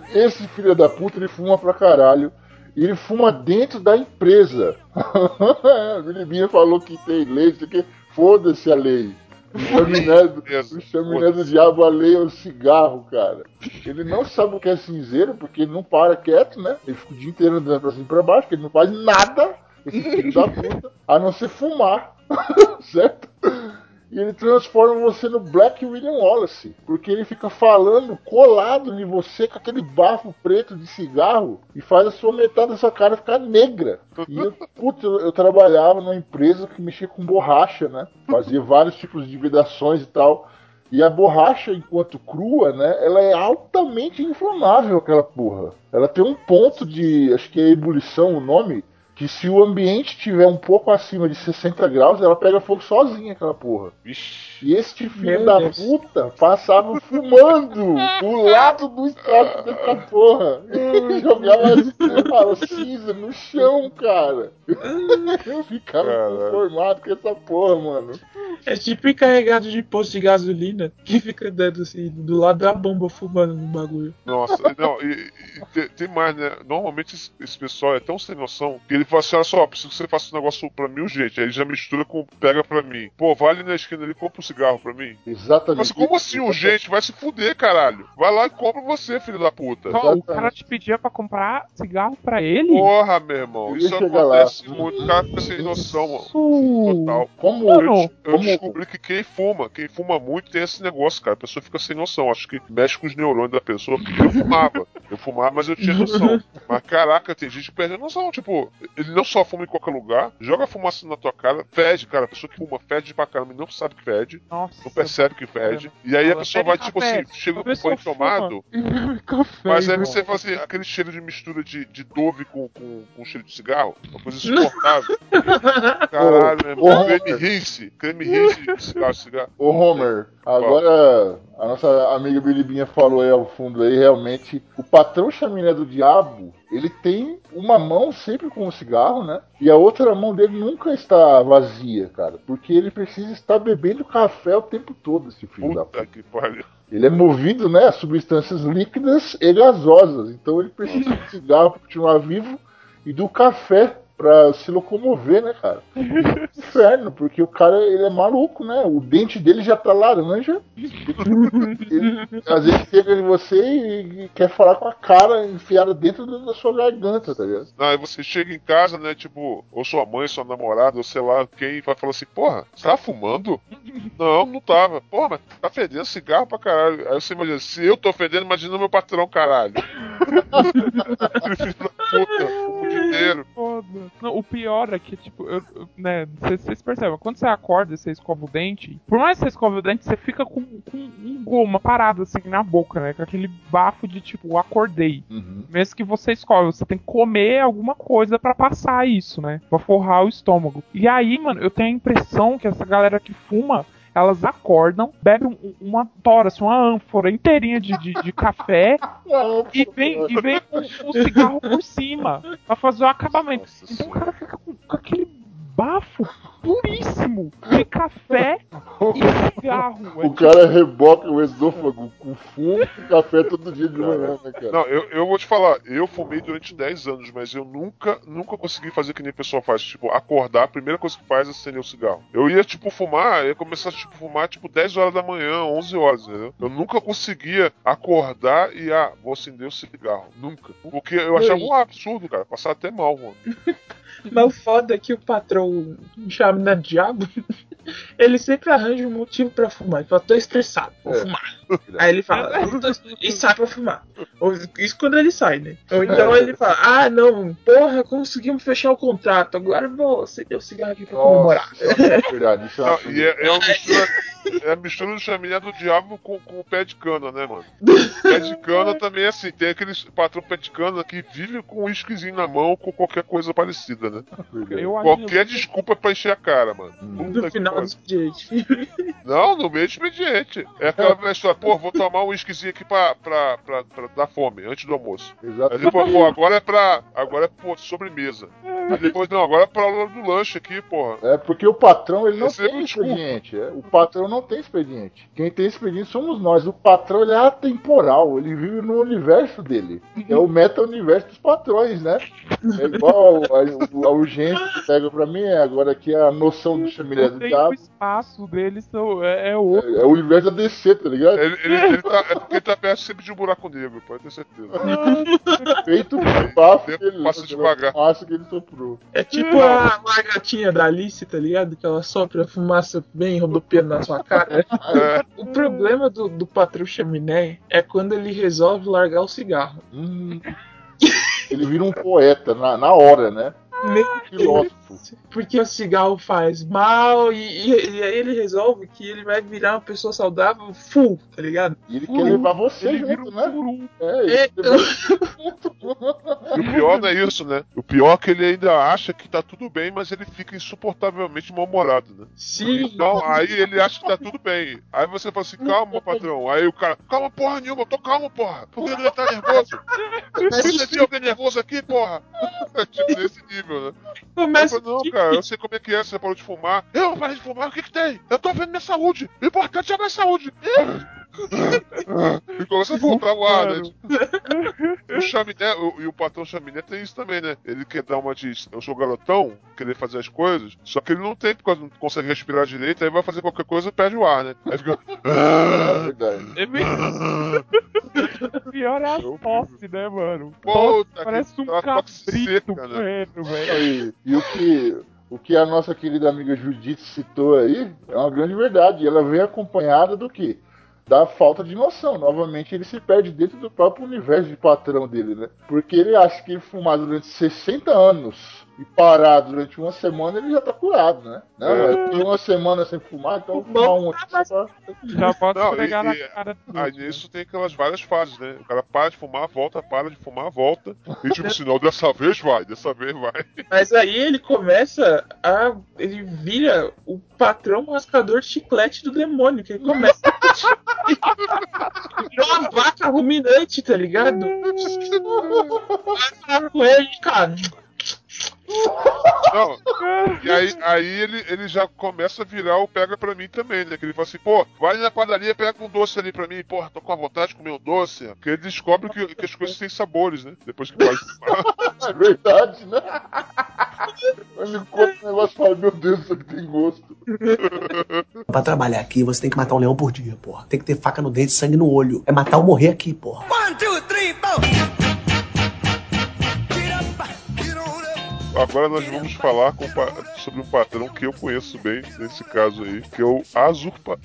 *laughs* Esse filho da puta, ele fuma pra caralho. E ele fuma dentro da empresa. *laughs* a Biribinha falou que tem lei, aqui. Foda-se a lei. O o chaminé do diabo, a lei é o cigarro, cara. Ele não sabe o que é cinzeiro, porque ele não para quieto, né? Ele fica o dia inteiro andando pra cima e pra baixo, porque ele não faz nada, esse filho da puta, a não ser fumar. *laughs* certo? E ele transforma você no Black William Wallace. Porque ele fica falando colado em você com aquele bafo preto de cigarro e faz a sua metade da sua cara ficar negra. E eu, putz, eu, eu trabalhava numa empresa que mexia com borracha, né? Fazia vários tipos de vedações e tal. E a borracha, enquanto crua, né? Ela é altamente inflamável, aquela porra. Ela tem um ponto de. Acho que é ebulição o nome. Que se o ambiente tiver um pouco acima de 60 graus, ela pega fogo sozinha, aquela porra. Vixe. E este filho Meu da Deus. puta passava fumando do lado do estoque dessa porra. E jogava a cinza no chão, cara. Eu ficava conformado com essa porra, mano. É tipo encarregado de posto de gasolina que fica dando assim, do lado da bomba fumando no bagulho. Nossa, não, e, e tem, tem mais, né? Normalmente esse, esse pessoal é tão sem noção que ele fala assim: olha só, preciso que você faça um negócio pra mim urgente. Aí ele já mistura com pega pra mim. Pô, vai ali na esquina ali, compra um cigarro pra mim. Exatamente. Mas como assim urgente? Vai se fuder, caralho. Vai lá e compra você, filho da puta. Ó, o cara te pedia pra comprar cigarro pra ele? Porra, meu irmão. Eu Isso acontece muito. O cara fica sem noção, mano. Isso. Total. Como Mano, Eu Como- descobri que quem fuma, quem fuma muito tem esse negócio, cara. A pessoa fica sem noção. Acho que mexe com os neurônios da pessoa. Porque eu fumava. Eu fumava, mas eu tinha noção. *laughs* Mas caraca, tem gente que perde a noção. Tipo, ele não só fuma em qualquer lugar, joga fumaça na tua cara, fede, cara. A pessoa que fuma fede pra caramba e não sabe que fede, Nossa. não percebe que fede. E aí a pessoa "Pede vai, tipo café." assim, chega com banho tomado. *laughs* Mas aí você faz assim, aquele cheiro de mistura de, de Dove com, com, com cheiro de cigarro, uma coisa *laughs* insuportável. Caralho, meu irmão. Creme rinse, creme rinse de cigarro, cigarro. Ô Homer, agora a nossa amiga Bilibinha falou aí ao fundo aí, realmente, o patrão chaminé do diabo, ele tem uma mão sempre com o cigarro, né? E a outra mão dele nunca está vazia, cara. Porque ele precisa estar bebendo café o tempo todo, esse filho da puta. Puta que pariu. Ele é movido, né, a substâncias líquidas e gasosas. Então ele precisa do cigarro para continuar vivo e do café para se locomover, né, cara? *laughs* Inferno, porque o cara ele é maluco, né? O dente dele já tá laranja. Ele, às vezes chega em você e, e quer falar com a cara enfiada dentro da sua garganta, tá ligado? Não, aí você chega em casa, né, tipo, ou sua mãe, sua namorada, ou sei lá, quem vai falar assim, porra, você tá fumando? Não, não tava. Porra, mas tá fedendo cigarro pra caralho. Aí você imagina, se eu tô fedendo, imagina meu patrão, caralho. *laughs* Filho da puta, o inteiro. Foda. Não, o pior é que, tipo, eu, eu- né, vocês vocês percebem, quando você acorda e você escova o dente, por mais que você escove o dente, você fica com, com um gol, uma parada assim na boca, né? Com aquele bafo de tipo, acordei. Mesmo que você escove, você tem que comer alguma coisa pra passar isso, né? Pra forrar o estômago. E aí, mano, eu tenho a impressão que essa galera que fuma. Elas acordam, bebem um- uma tora, assim, uma ânfora inteirinha de, de, de café *laughs* e vem, e vem com o cigarro por cima pra fazer o acabamento. Nossa Então o cara fica com, com aquele bafo puríssimo de café e cigarro. É O cara reboca o esôfago com fumo e café todo dia de manhã, né, cara? Não, eu, eu vou te falar, eu fumei durante 10 anos, mas eu nunca, nunca consegui fazer que nem o pessoal faz. Tipo, acordar, a primeira coisa que faz é acender o cigarro. Eu ia, tipo, fumar, ia começar, tipo, fumar, tipo, 10 horas da manhã, 11 horas, entendeu? Eu nunca conseguia acordar e, ah, vou acender o cigarro. Nunca. Porque eu achava um absurdo, cara. Passar até mal, mano. *laughs* Mas o foda é que o patrão me chama na diabo. *laughs* Ele sempre arranja um motivo pra fumar. Ele fala, tô estressado, vou É. fumar. Aí ele fala, "Ah, tô est-" e sai pra fumar. Ou- Isso quando ele sai, né? Ou então ele fala, ah não, porra, conseguimos fechar o contrato. Agora eu vou acender o cigarro aqui pra comemorar. Nossa, isso é *laughs* verdade. Isso é Não, e é, é uma mistura. É a mistura do chaminé do diabo com, com o pé de cana, né, mano? Pé de cana também é assim. Tem aqueles patrão pé de cana que vive com um whiskyzinho na mão ou com qualquer coisa parecida, né? Eu acho Qualquer desculpa pra encher a cara, mano. No que final do expediente. Não, no meio do expediente. É aquela história, pô, vou tomar um whiskyzinho aqui pra, pra, pra, pra dar fome, antes do almoço. Aí Exatamente. depois, pô, agora é pra. Agora é, pô, sobremesa. Aí depois, não, agora é pra hora do lanche aqui, porra. É porque o patrão ele não Esse é tem desculpa. expediente. é. O patrão não tem expediente. Quem tem expediente somos nós. O patrão ele é atemporal. Ele vive no universo dele. É o meta-universo dos patrões, né? É igual a, a urgência que pega pra mim. É agora aqui a noção do chaminé O do diabo. o espaço deles são, é, é outro. É o universo da DC, tá ligado? Ele, ele, ele tá, é porque ele tá perto sempre de um buraco negro, pode ter certeza. Feito por bafo que ele passa devagar. Fumaça que ele soprou. É tipo a lagartinha da Alice, tá ligado? Que ela sopra a fumaça bem rodopiando na sua cara. É, O problema do, do patrão chaminé é quando ele resolve largar o cigarro. Hum. Ele vira um poeta na, na hora, né? Meu Filósofo. Porque o cigarro faz mal e, e- e aí ele resolve que ele vai virar uma pessoa saudável full, tá ligado? E ele quer levar você Ele vira junto, um né? furu. É, ele É, junto. E o pior não é isso, né? O pior é que ele ainda acha que tá tudo bem, mas ele fica insuportavelmente mal-humorado, né? Sim. Então, aí ele acha que tá tudo bem. Aí você fala assim, calma, patrão. Aí o cara, calma porra nenhuma, eu tô calmo, porra. Por que ele tá nervoso? *laughs* Você viu alguém nervoso aqui, porra? *laughs* tipo, nesse nível, né? Começa Eu falo, não, cara, eu sei como é que é, você parou de fumar. Eu parei de fumar, o que que tem? Eu tô vendo minha saúde. O importante é a minha saúde. *laughs* e começa a voltar o ar, né? O chaminé, o, e o patrão chaminé tem isso também, né? Ele quer dar uma de. Eu sou garotão, querer fazer as coisas, só que ele não tem, porque não consegue respirar direito, aí vai fazer qualquer coisa perde o ar, né? Aí fica. É *laughs* Pior é a tosse, né, mano? Puta parece que um tá cabrito né? correndo, velho. Aí, e o que, o que a nossa querida amiga Judite citou aí é uma grande verdade. E ela vem acompanhada do que? Da falta de noção. Novamente, ele se perde dentro do próprio universo de patrão dele, né? Porque ele acha que fumar durante 60 anos e parar durante uma semana, ele já tá curado, né? Não, É. tenho uma semana sem fumar, então eu vou fumar um aqui só. Já *laughs* pode Não, esfregar e- na cara do Aí nisso tem aquelas várias fases, né? O cara para de fumar, volta, para de fumar, volta. E tipo *laughs* não, dessa vez vai, dessa vez vai. Mas aí ele começa a. Ele vira o patrão rascador de chiclete do demônio, que ele começa a. Virou *laughs* uma vaca ruminante, tá ligado? Vai falar com ele, cara. Não. E aí, aí ele, ele já começa a virar o pega pra mim também, né? Que ele fala assim, pô, vai na padaria, pega um doce ali pra mim, porra, tô com a vontade de comer um doce. Porque ele descobre que, que as coisas têm sabores, né? Depois que vai fumar. *laughs* É verdade, né? Ele conta o negócio, fala, meu Deus, isso aqui tem gosto. *laughs* Pra trabalhar aqui, você tem que matar um leão por dia, porra. Tem que ter faca no dente, sangue no olho. É matar ou morrer aqui, porra. Agora nós vamos falar com sobre um patrão que eu conheço bem, nesse caso aí, que é o a,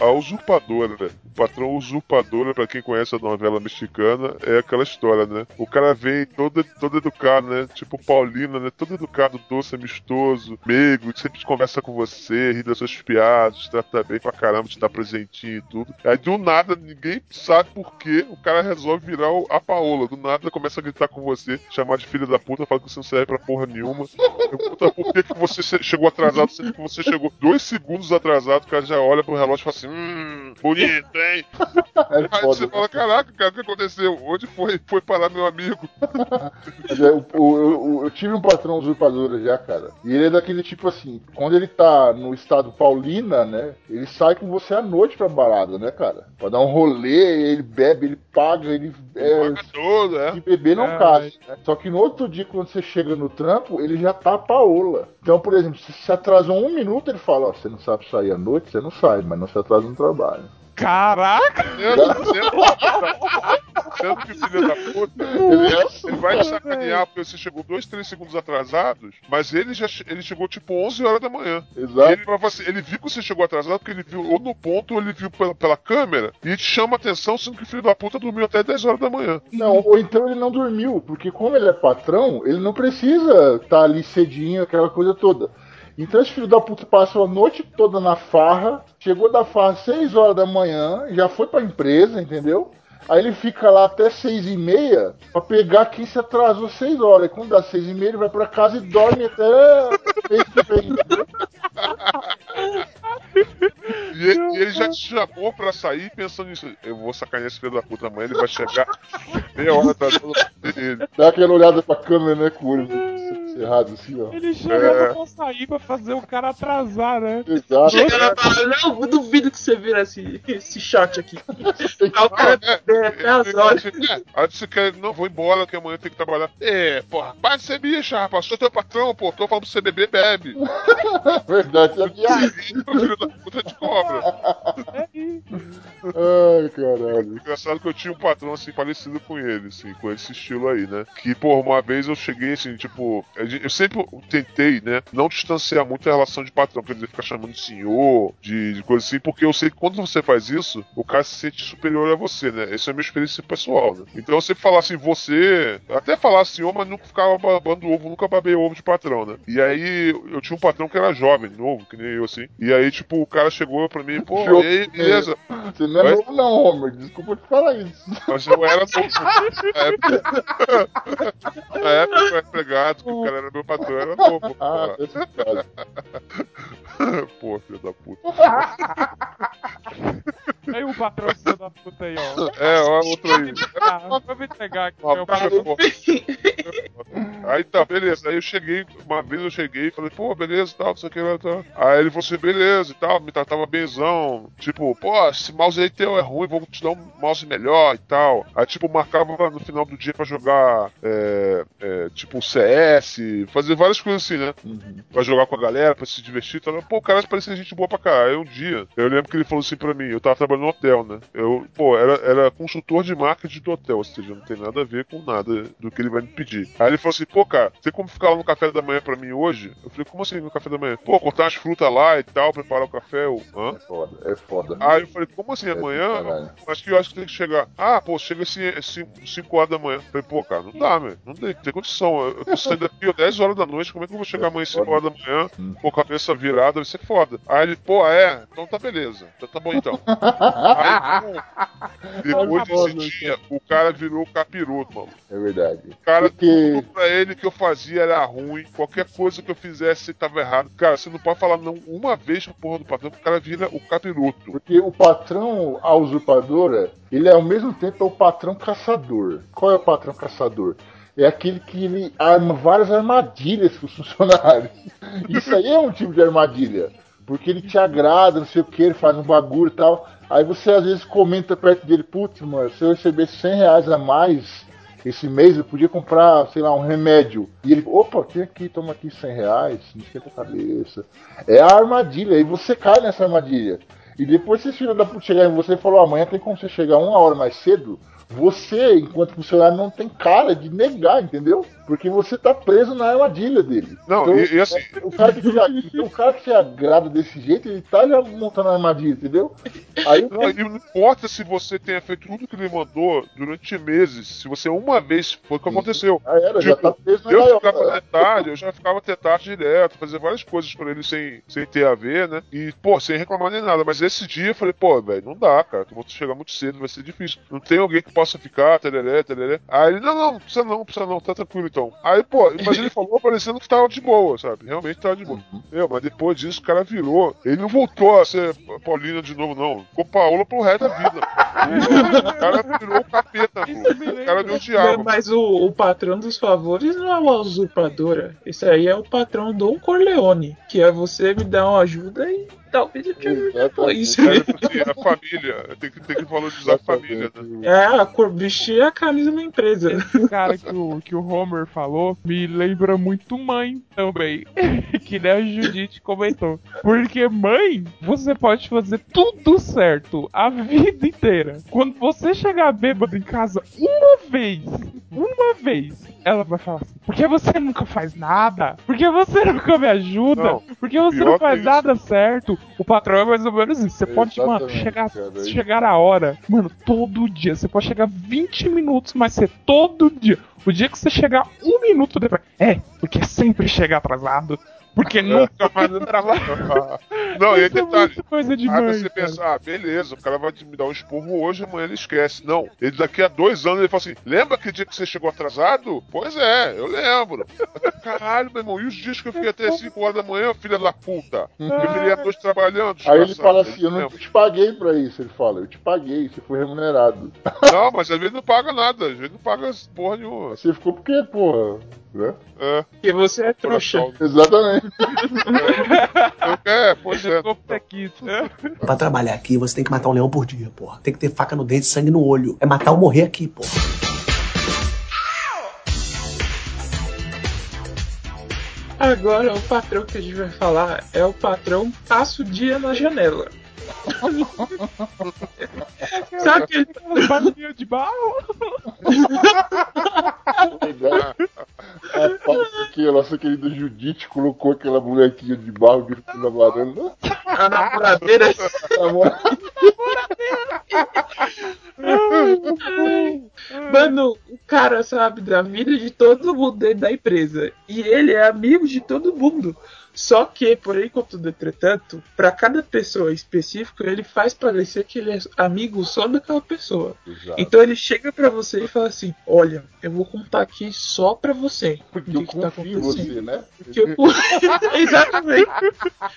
a usurpadora. né? O patrão usurpadora, pra quem conhece a novela mexicana, é aquela história, né? O cara vem todo, todo educado, né? Tipo Paulina, né? Todo educado, doce, amistoso, meigo, sempre conversa com você, ri das suas piadas, trata bem pra caramba, te dá presentinho e tudo. Aí do nada, ninguém sabe por que o cara resolve virar o- a Paola. Do nada começa a gritar com você, chamar de filha da puta, fala que você não serve pra porra nenhuma. Pergunta por que, que você che- chegou atrasado, sendo que você chegou dois segundos atrasado, o cara já olha pro relógio e fala assim, hum, bonito, hein? É Aí você foda. fala, caraca, cara, o que aconteceu? Onde foi? Foi parar meu amigo? *laughs* É, o- o- eu, eu tive um patrão usurpador já, cara. E ele é daquele tipo assim, quando ele tá no estado paulina, né? Ele sai com você à noite pra balada, né, cara? Pra dar um rolê, ele bebe, ele paga, ele. É, Paga todo, é. se beber não É, cai. Né? Só que no outro dia, quando você chega no trampo, ele já tá a Paola. Então, por exemplo, se se atrasou um minuto, ele fala: Ó, você não sabe sair à noite, você não sai, mas não se atrasa no trabalho. Caraca! Sendo, sendo, sendo que filho da puta. Ele é assim. Ele vai te sacanear porque você chegou dois, três segundos atrasados, mas ele já ele chegou tipo 11 horas da manhã. Exato. ele, você, ele viu que você chegou atrasado porque ele viu ou no ponto ou ele viu pela, pela câmera e te chama atenção, sendo que o filho da puta dormiu até 10 horas da manhã. Não, ou então ele não dormiu, porque como ele é patrão, ele não precisa estar ali cedinho, aquela coisa toda. Então esse filho da puta passou a noite toda na farra, chegou da farra 6 horas da manhã, já foi pra empresa, entendeu? Aí ele fica lá até 6 e meia pra pegar quem se atrasou 6 horas. E quando dá 6 e meia, ele vai pra casa e dorme até mês que vem. E ele, e ele já te chamou pra sair pensando nisso. Eu vou sacanear esse filho da puta amanhã, ele vai chegar meia hora atrasado dele. Dá aquela olhada pra câmera, né, com o olho cerrado assim, ó. Ele chegava É. pra sair pra fazer o cara atrasar, né? Exato. Chega lá e fala, não, eu duvido que você vira esse, esse shot aqui. *laughs* Aí o cara é, até as horas. É, aí você quer, não, vou embora que amanhã tem que trabalhar. É, porra, para de ser bicha, rapaz, sou teu patrão, pô, tô falando pra você beber, bebe. *laughs* Verdade, é viagem. O filho da puta te cobra. Ai, caralho. Engraçado que eu tinha um patrão assim parecido com ele, assim, com esse estilo aí, né? Que, pô, uma vez eu cheguei assim, tipo, eu sempre tentei, né, não distanciar muito a relação de patrão, quer dizer, ficar chamando de senhor, de, de coisa assim, porque eu sei que quando você faz isso, o cara se sente superior a você, né? Essa é a minha experiência pessoal, né? Então eu sempre falar assim, você, até falar senhor, mas nunca ficava babando ovo, nunca babei ovo de patrão, né? E aí eu tinha um patrão que era jovem, novo, que nem eu assim. E aí, tipo, o cara chegou pra mim, pô, e aí, beleza? Você não é Oi? novo não, Homer. Desculpa te falar isso. Mas eu era novo. *laughs* Na época, na época eu era empregado, que o cara era meu patrão, era *laughs* novo. Ah, *laughs* pô. filho da puta. Aí o patrão filho da puta aí, ó. É, ó, outro aí. Ah, vou me entregar aqui, meu patrão. Aí tá, beleza. Aí eu cheguei, uma vez eu cheguei e falei, pô, beleza e tal, não sei o que lá, tal. Aí ele falou assim, beleza e tal, me tratava benzão. Tipo, pô, esse mouse aí teu é ruim, vou te dar um mouse melhor e tal. Aí, tipo, marcava no final do dia pra jogar, é, é, tipo, CS, fazer várias coisas assim, né? Pra jogar com a galera, pra se divertir e tal. Pô, o cara parecia gente boa pra caralho. Aí um dia, eu lembro que ele falou assim pra mim, eu tava trabalhando no hotel, né? Eu, pô, era, era consultor de marketing do hotel, ou seja, não tem nada a ver com nada do que ele vai me pedir. Aí ele falou assim, pô, cara, tem como ficar lá no café da manhã pra mim hoje? Eu falei, como assim no café da manhã? Pô, cortar as frutas lá e tal, preparar o café, eu, hã? É foda, é foda. Aí eu falei, como assim, É amanhã? Acho que eu acho que tem que chegar. Ah, pô, chega assim 5 horas da manhã. Eu falei, pô, cara, não dá, velho. Não tem, tem condição. Eu, eu tô saindo daqui às 10 horas da noite, como é que eu vou chegar amanhã 5 horas da manhã, com a cabeça virada, vai ser foda. Aí ele, pô, é, então tá beleza. Então tá bom então. *laughs* Aí, depois desse dia, o cara virou capiroto, mano. É verdade. O cara Porque- tudo pra ele que eu fazia era ruim. Qualquer coisa que eu fizesse tava errado. Cara, você não pode falar não uma vez pra porra do patrão, que o cara vira o capiroto. Porque o patrão, a usurpadora, ele é ao mesmo tempo o patrão caçador. Qual é o patrão caçador? É aquele que ele arma várias armadilhas pros funcionários. *laughs* Isso aí é um tipo de armadilha. Porque ele te agrada, não sei o que, ele faz um bagulho e tal. Aí você às vezes comenta perto dele, putz, mano, se eu recebesse 100 reais a mais esse mês, eu podia comprar, sei lá, um remédio. E ele, opa, tem aqui, toma aqui 100 reais, não esquenta a cabeça. É a armadilha, aí você cai nessa armadilha. E depois se esse filho da puta chegar em você e amanhã tem como você chegar uma hora mais cedo, você, enquanto funcionário, não tem cara de negar, entendeu? Porque você tá preso na armadilha dele. Não, Então, e, e assim, o cara, que te, então, o cara que te agrada desse jeito, ele tá já montando a armadilha, entendeu? Aí Não, e não importa se você tenha feito tudo que ele mandou durante meses. Se você uma vez foi o que aconteceu. já era, já Tipo, tá preso na Eu gaiola. ficava até tarde, eu já ficava até tarde direto, fazia várias coisas pra ele sem, sem ter a ver, né? E, pô, sem reclamar nem nada. Mas esse dia eu falei, pô, velho, não dá, cara. Tu vou chegar muito cedo, vai ser difícil. Não tem alguém que possa ficar, tereré, tereré. Aí ele, não, não, não precisa não, não precisa não, tá tranquilo então. Aí, pô, mas ele falou parecendo que tava de boa, sabe? Realmente tava de boa. Meu, mas depois disso o cara virou. Ele não voltou a ser Paulina de novo, não. Ficou Paola pro resto da vida. o cara virou o capeta, pô. O cara me odiava. Mas o, o patrão dos favores não é uma usurpadora. Esse aí é o patrão Dom Corleone. Que é você me dar uma ajuda e talvez eu te ajude depois. A família, tem que, tem que valorizar a família, né? É, a cor vestir a camisa da empresa. Esse cara que o, que o Homer falou me lembra muito mãe também. *laughs* que nem a Judite comentou. Porque mãe, você pode fazer tudo certo a vida inteira. Quando você chegar bêbado em casa uma vez, uma vez, ela vai falar assim: por que você nunca faz nada? Por que você nunca me ajuda? Não, Por que você não faz nada certo? O patrão é mais ou menos isso. Você pode, mano, chegar, cara, é chegar a hora, mano, todo dia. Você pode chegar 20 minutos mais cedo, todo dia. O dia que você chegar um minuto depois. É, porque sempre chega atrasado. Porque nunca faz o trabalho. Não, e é detalhe. coisa de Aí você cara. pensa, ah, beleza, o cara vai me dar um esporro hoje, amanhã ele esquece. Não, ele daqui a dois anos ele fala assim: lembra aquele dia que você chegou atrasado? Pois é, eu lembro. *laughs* Caralho, meu irmão, e os dias que eu fiquei até 5 horas da manhã, filha da puta? Eu virei a noite trabalhando. Aí ele fala assim, eu não te paguei pra isso. Ele fala, eu te paguei, você foi remunerado. *laughs* Não, mas às vezes não paga nada, às vezes não paga porra nenhuma. Você ficou porque, porra, né? É, Porque você é trouxa. Exatamente. *laughs* É, pois é. Pra trabalhar aqui, você tem que matar um leão por dia, porra. Tem que ter faca no dente, sangue no olho. É matar ou morrer aqui, porra. Agora o patrão que a gente vai falar é o patrão passa o dia na janela. Sabe aquele Barulhinho de barro? A que a nossa querida Judite colocou aquela bonequinha de barro ficou na varanda. a namoradeira Mano, o cara sabe da vida de todo mundo dentro da empresa. E ele é amigo de todo mundo. Só que, porém, contudo, entretanto, para cada pessoa específica, ele faz parecer que ele é amigo só daquela pessoa. Exato. Então ele chega pra você e fala assim: Olha, eu vou contar aqui só pra você. Porque o que eu que tá confio em acontecendo. você, né? Eu... *laughs* Exatamente.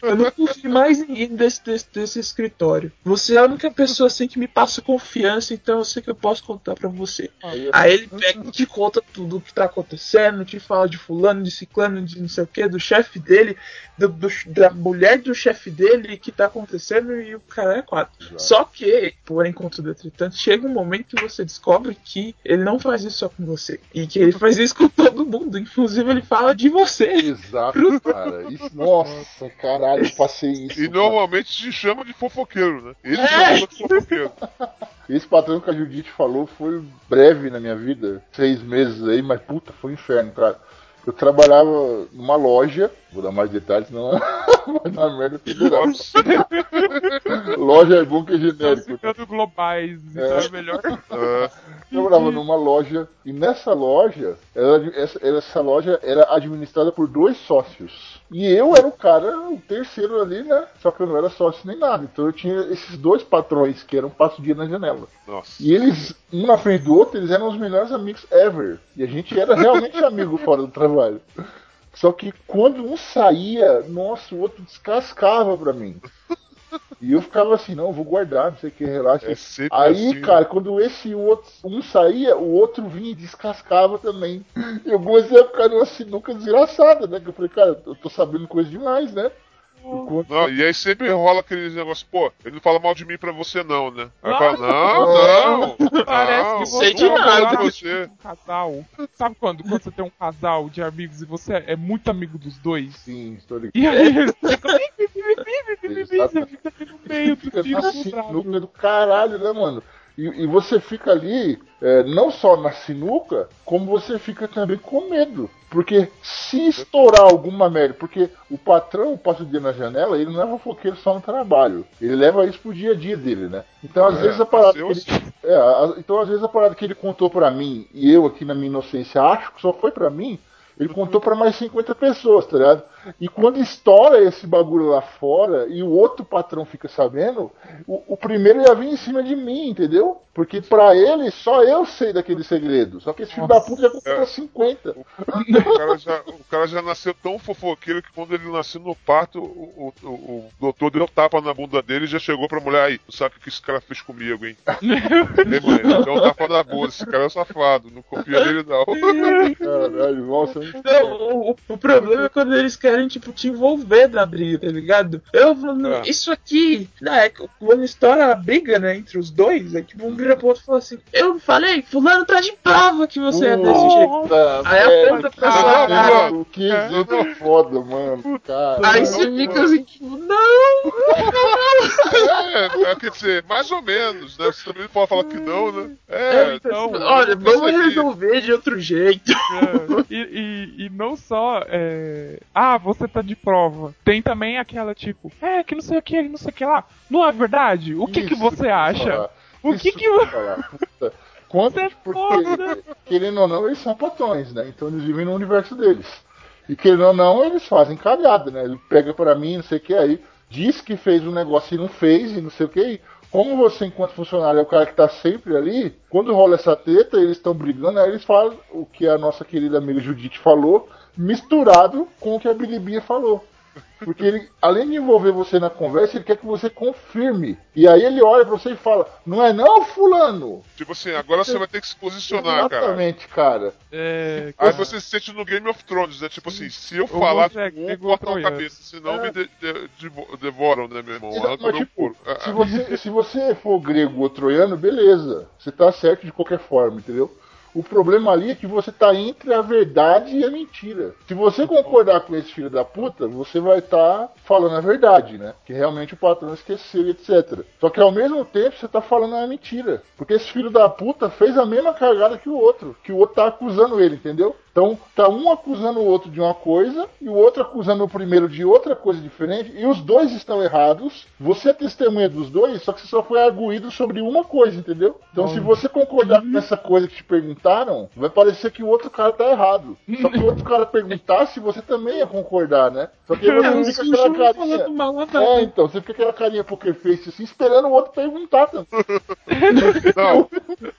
Eu não confio mais em ninguém desse, desse, desse escritório. Você é a única pessoa assim que me passa confiança, então eu sei que eu posso contar pra você. Aí, Aí ele pega e te conta tudo o que tá acontecendo, te fala de fulano, de ciclano, de não sei o que, do chefe dele, do- do- da mulher do chefe dele, que tá acontecendo e o cara é quatro. Exato. Só que, porém, contudo, entretanto, chega um momento que você descobre que ele não faz isso só com você. E que ele faz isso com todo mundo. Inclusive, ele fala de você. Exato, *laughs* cara. Isso, nossa, caralho, eu passei isso. E cara. normalmente se chama de fofoqueiro, né? Ele É. chama de fofoqueiro. *laughs* Esse patrão que a Judite falou foi breve na minha vida, seis meses aí, mas puta, foi um inferno, cara. Eu trabalhava numa loja, vou dar mais detalhes, não *laughs* vai dar merda federal. loja é bom que é genérico. ficando globais, então É. é melhor. É, Eu trabalhava numa loja e nessa loja, ela- essa, essa loja era administrada por dois sócios. E eu era o cara, o terceiro ali, né? Só que eu não era sócio nem nada. Então eu tinha esses dois patrões que eram passo dia na janela. nossa. E eles, um na frente do outro, eles eram os melhores amigos ever. E a gente era realmente *laughs* amigo fora do trabalho. Só que quando um saía, nossa, o outro descascava pra mim. E eu ficava assim, não, vou guardar, não sei o que, relaxa. É Aí, assim, cara, quando esse outro, um saía, o outro vinha e descascava também. E eu comecei a ficar numa sinuca desgraçada, né? Que eu falei, cara, eu tô sabendo coisa demais, né? Não, e aí sempre rola aqueles negócios, pô, ele não fala mal de mim pra você não, né? Aí Não. fala, não, não, Parece não, que sei você de nada. casal, de você. um casal. Sabe quando, quando você tem um casal de amigos e você é muito amigo dos dois? Sim, estou ligado. E aí eles ficam. Você fica ali no meio do fica do sinuca do caralho, né, mano? E, e você fica ali, é, não só na sinuca, como você fica também com medo. Porque se estourar alguma merda, porque o patrão passa o dia na janela, ele não é fofoqueiro só no trabalho. Ele leva isso pro dia a dia dele, né? Então, às É, vezes a parada ele, é, a- então, às vezes a parada que ele contou pra mim, e eu aqui na minha inocência acho que só foi pra mim, ele contou pra mais 50 pessoas, tá ligado? E quando estoura esse bagulho lá fora e o outro patrão fica sabendo, o, o primeiro ia vir em cima de mim, entendeu? Porque pra ele, só eu sei daquele segredo. Só que esse filho da puta já contou pra 50. O cara, já, o cara já nasceu tão fofoqueiro que quando ele nasceu no parto, o, o, o doutor deu tapa na bunda dele e já chegou pra mulher aí. Tu sabe o que esse cara fez comigo, hein? Ei, mãe, deu um tapa na bunda. Esse cara é safado. Não confia nele, não. Caralho, nossa, hein? Não, o, o problema é quando eles querem, tipo, te envolver na briga, tá ligado? Eu falando, É. isso aqui, na é, quando estoura a briga, né, entre os dois, aí tipo, um vira pro outro e fala assim, eu falei, fulano tá de prova que você é desse jeito. Aí merda, aponta pra sua cara. cara, Que exemplo foda, mano. Cara. Aí você fica assim, tipo, não! É, é, quer dizer, mais ou menos, né? Você também pode falar que não, né? É, É, então, Olha, vamos resolver de outro jeito. É, *laughs* e, e, e não só, é, ah, você tá de prova. Tem também aquela tipo, é, que não sei o que, não sei o que lá. Não é verdade? O que, que você ia acha? O Isso que que falar. Puta. Quanto, é *laughs* porque, foda. querendo ou não, eles são patrões, né? Então eles vivem no universo deles. E querendo ou não, eles fazem cagada, né? Ele pega pra mim, não sei o que, aí diz que fez um negócio e não fez, e não sei o que. E como você, enquanto funcionário, é o cara que tá sempre ali, quando rola essa treta, eles estão brigando, aí eles falam o que a nossa querida amiga Judite falou, misturado com o que a Bilibinha falou. Porque ele, além de envolver você na conversa, ele quer que você confirme. E aí ele olha pra você e fala: Não é não, fulano? tipo assim, agora você vai ter que se posicionar, cara. Exatamente, cara. É, Aí você se sente no Game of Thrones, né? Tipo assim, se eu falar você é com um, cortam a cabeça, senão É. me de- de- devo- devoram, né, meu irmão? Exato, Arranca mas, tipo, se você, se você for grego ou troiano, beleza. Você tá certo de qualquer forma, entendeu? O problema ali é que você tá entre a verdade e a mentira. Se você concordar com esse filho da puta, você vai estar falando a verdade, né? Que realmente o patrão esqueceu, e etc. Só que ao mesmo tempo você tá falando a mentira. Porque esse filho da puta fez a mesma cagada que o outro. Que o outro tá acusando ele, entendeu? Então, tá um acusando o outro de uma coisa e o outro acusando o primeiro de outra coisa diferente e os dois estão errados. Você é testemunha dos dois, só que você só foi arguído sobre uma coisa, entendeu? Então, se você concordar com essa coisa que te perguntaram, vai parecer que o outro cara tá errado. Só que o outro cara perguntasse, você também ia concordar, né? Só que aí você fica aquela carinha. mal É, então, você fica aquela carinha poker face assim, esperando o outro perguntar também. *laughs* Não.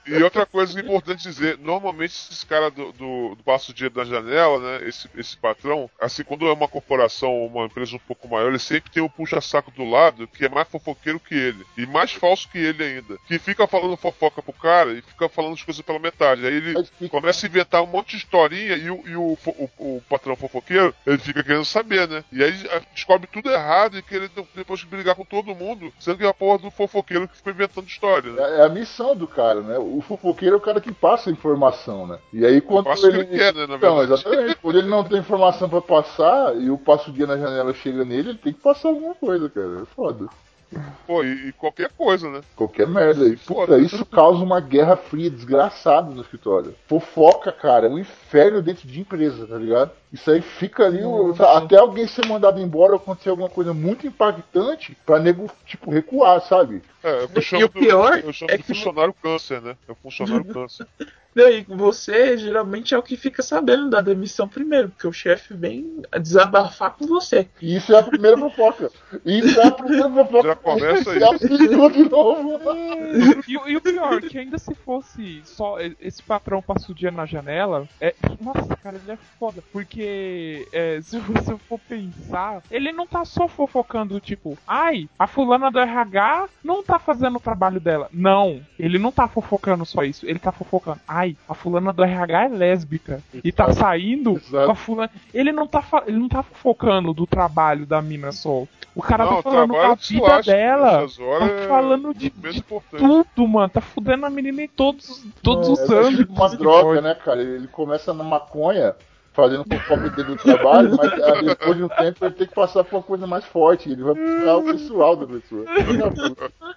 E outra coisa importante dizer, normalmente esses caras do, do, do passo dinheiro da janela, né? Esse, esse patrão, assim, quando é uma corporação ou uma empresa um pouco maior, ele sempre tem o puxa-saco do lado que é mais fofoqueiro que ele. E mais falso que ele ainda. Que fica falando fofoca pro cara e fica falando as coisas pela metade. Aí ele fica- começa a inventar um monte de historinha e o, e o, o- o patrão fofoqueiro, ele fica querendo saber, né? E aí descobre tudo errado e querendo depois brigar com todo mundo, sendo que é a porra do fofoqueiro que ficou inventando história, né? É é a missão do cara, né? O fofoqueiro é o cara que passa a informação, né? E aí quando que ele né, na Então, verdade. exatamente. Quando ele não tem informação pra passar e o passo dia na janela chega nele, ele tem que passar alguma coisa, cara. É foda. Pô, e, e qualquer coisa, né? Qualquer merda. E puta, isso causa uma guerra fria desgraçada no escritório. Fofoca, cara, é um inferno dentro de empresa, tá ligado? Isso aí fica ali, o- até alguém ser mandado embora ou acontecer alguma coisa muito impactante pra nego, tipo, recuar, sabe? É, eu E chamo o pior do, eu chamo é de que- funcionário câncer, né? É o funcionário câncer. Não, e você geralmente é o que fica sabendo da demissão primeiro, porque o chefe vem desabafar com você. E isso é a primeira fofoca. Isso é a primeira fofoca. Já começa aí. Já de novo. E, o- e o pior, que ainda se fosse só esse patrão passa o dia na janela, é. Nossa, cara, ele é foda. Porque é, *laughs* se você for pensar, ele não tá só fofocando, tipo, ai, a fulana do RH não tá fazendo o trabalho dela. Não, ele não tá fofocando só isso. Ele tá fofocando, ai, a fulana do RH é lésbica. E tá saindo Exato. com a fulana. Ele não tá, ele não tá fofocando do trabalho da mina só. O cara Não, tá falando com a trabalho se vida dela. Tá é falando de, menos de tudo, mano. Tá fudendo a menina em todos, todos É, os é âmbitos. tipo uma que droga, pode. né, cara? Ele começa na maconha, fazendo fofoca dentro do trabalho, mas ah, depois de um tempo ele tem que passar por uma coisa mais forte. Ele vai buscar o pessoal da pessoa.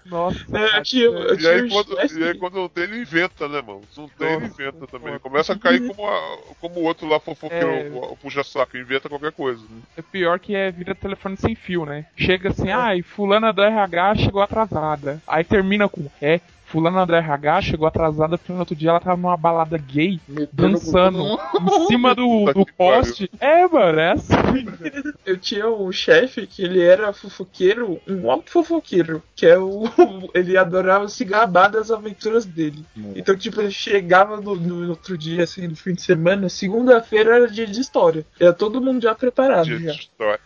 Nossa, É, tinha, eu E aí, quando, e aí quando não tem, ele inventa, né, mano? Se não tem, ele inventa também. Ele começa a cair como, a- como o outro lá fofoqueiro, É. o, o puxa-saco, inventa qualquer coisa. Né? é pior que é vira telefone sem fio, né? Chega assim, ai, fulana do RH chegou atrasada. Aí termina com, é, fulana do RH chegou atrasada porque no outro dia ela tava numa balada gay, Metendo dançando com- em cima do, *laughs* do poste. É, mano, é assim. *laughs* Eu tinha um chefe que ele era fofoqueiro, um alto fofoqueiro, que é o. *laughs* Ele adorava se gabar das aventuras dele. Então, tipo, ele chegava no, no outro dia, assim, no fim de semana, segunda-feira era dia de história. Era todo mundo já preparado. Dia de já. história.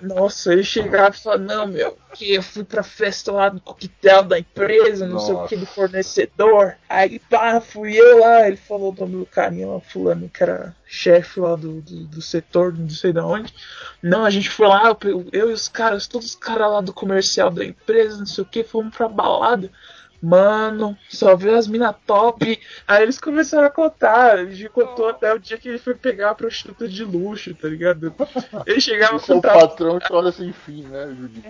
Nossa, ele chegava e falava, não, meu, que eu fui pra festa lá do coquetel da empresa, não sei o que, do fornecedor. Aí, pá, fui eu lá, ele falou o nome do carinha lá, fulano, que era chefe lá do, do, do setor, não sei de onde. Não, a gente foi lá, eu, eu e os caras, todos os caras lá do comercial da empresa, não sei o que, fomos pra balada. Mano, só viu as mina top. Aí eles começaram a contar. Ele contou até o dia que ele foi pegar a prostituta de luxo, tá ligado? Ele chegava é com o patrão que olha sem fim, né, Judite?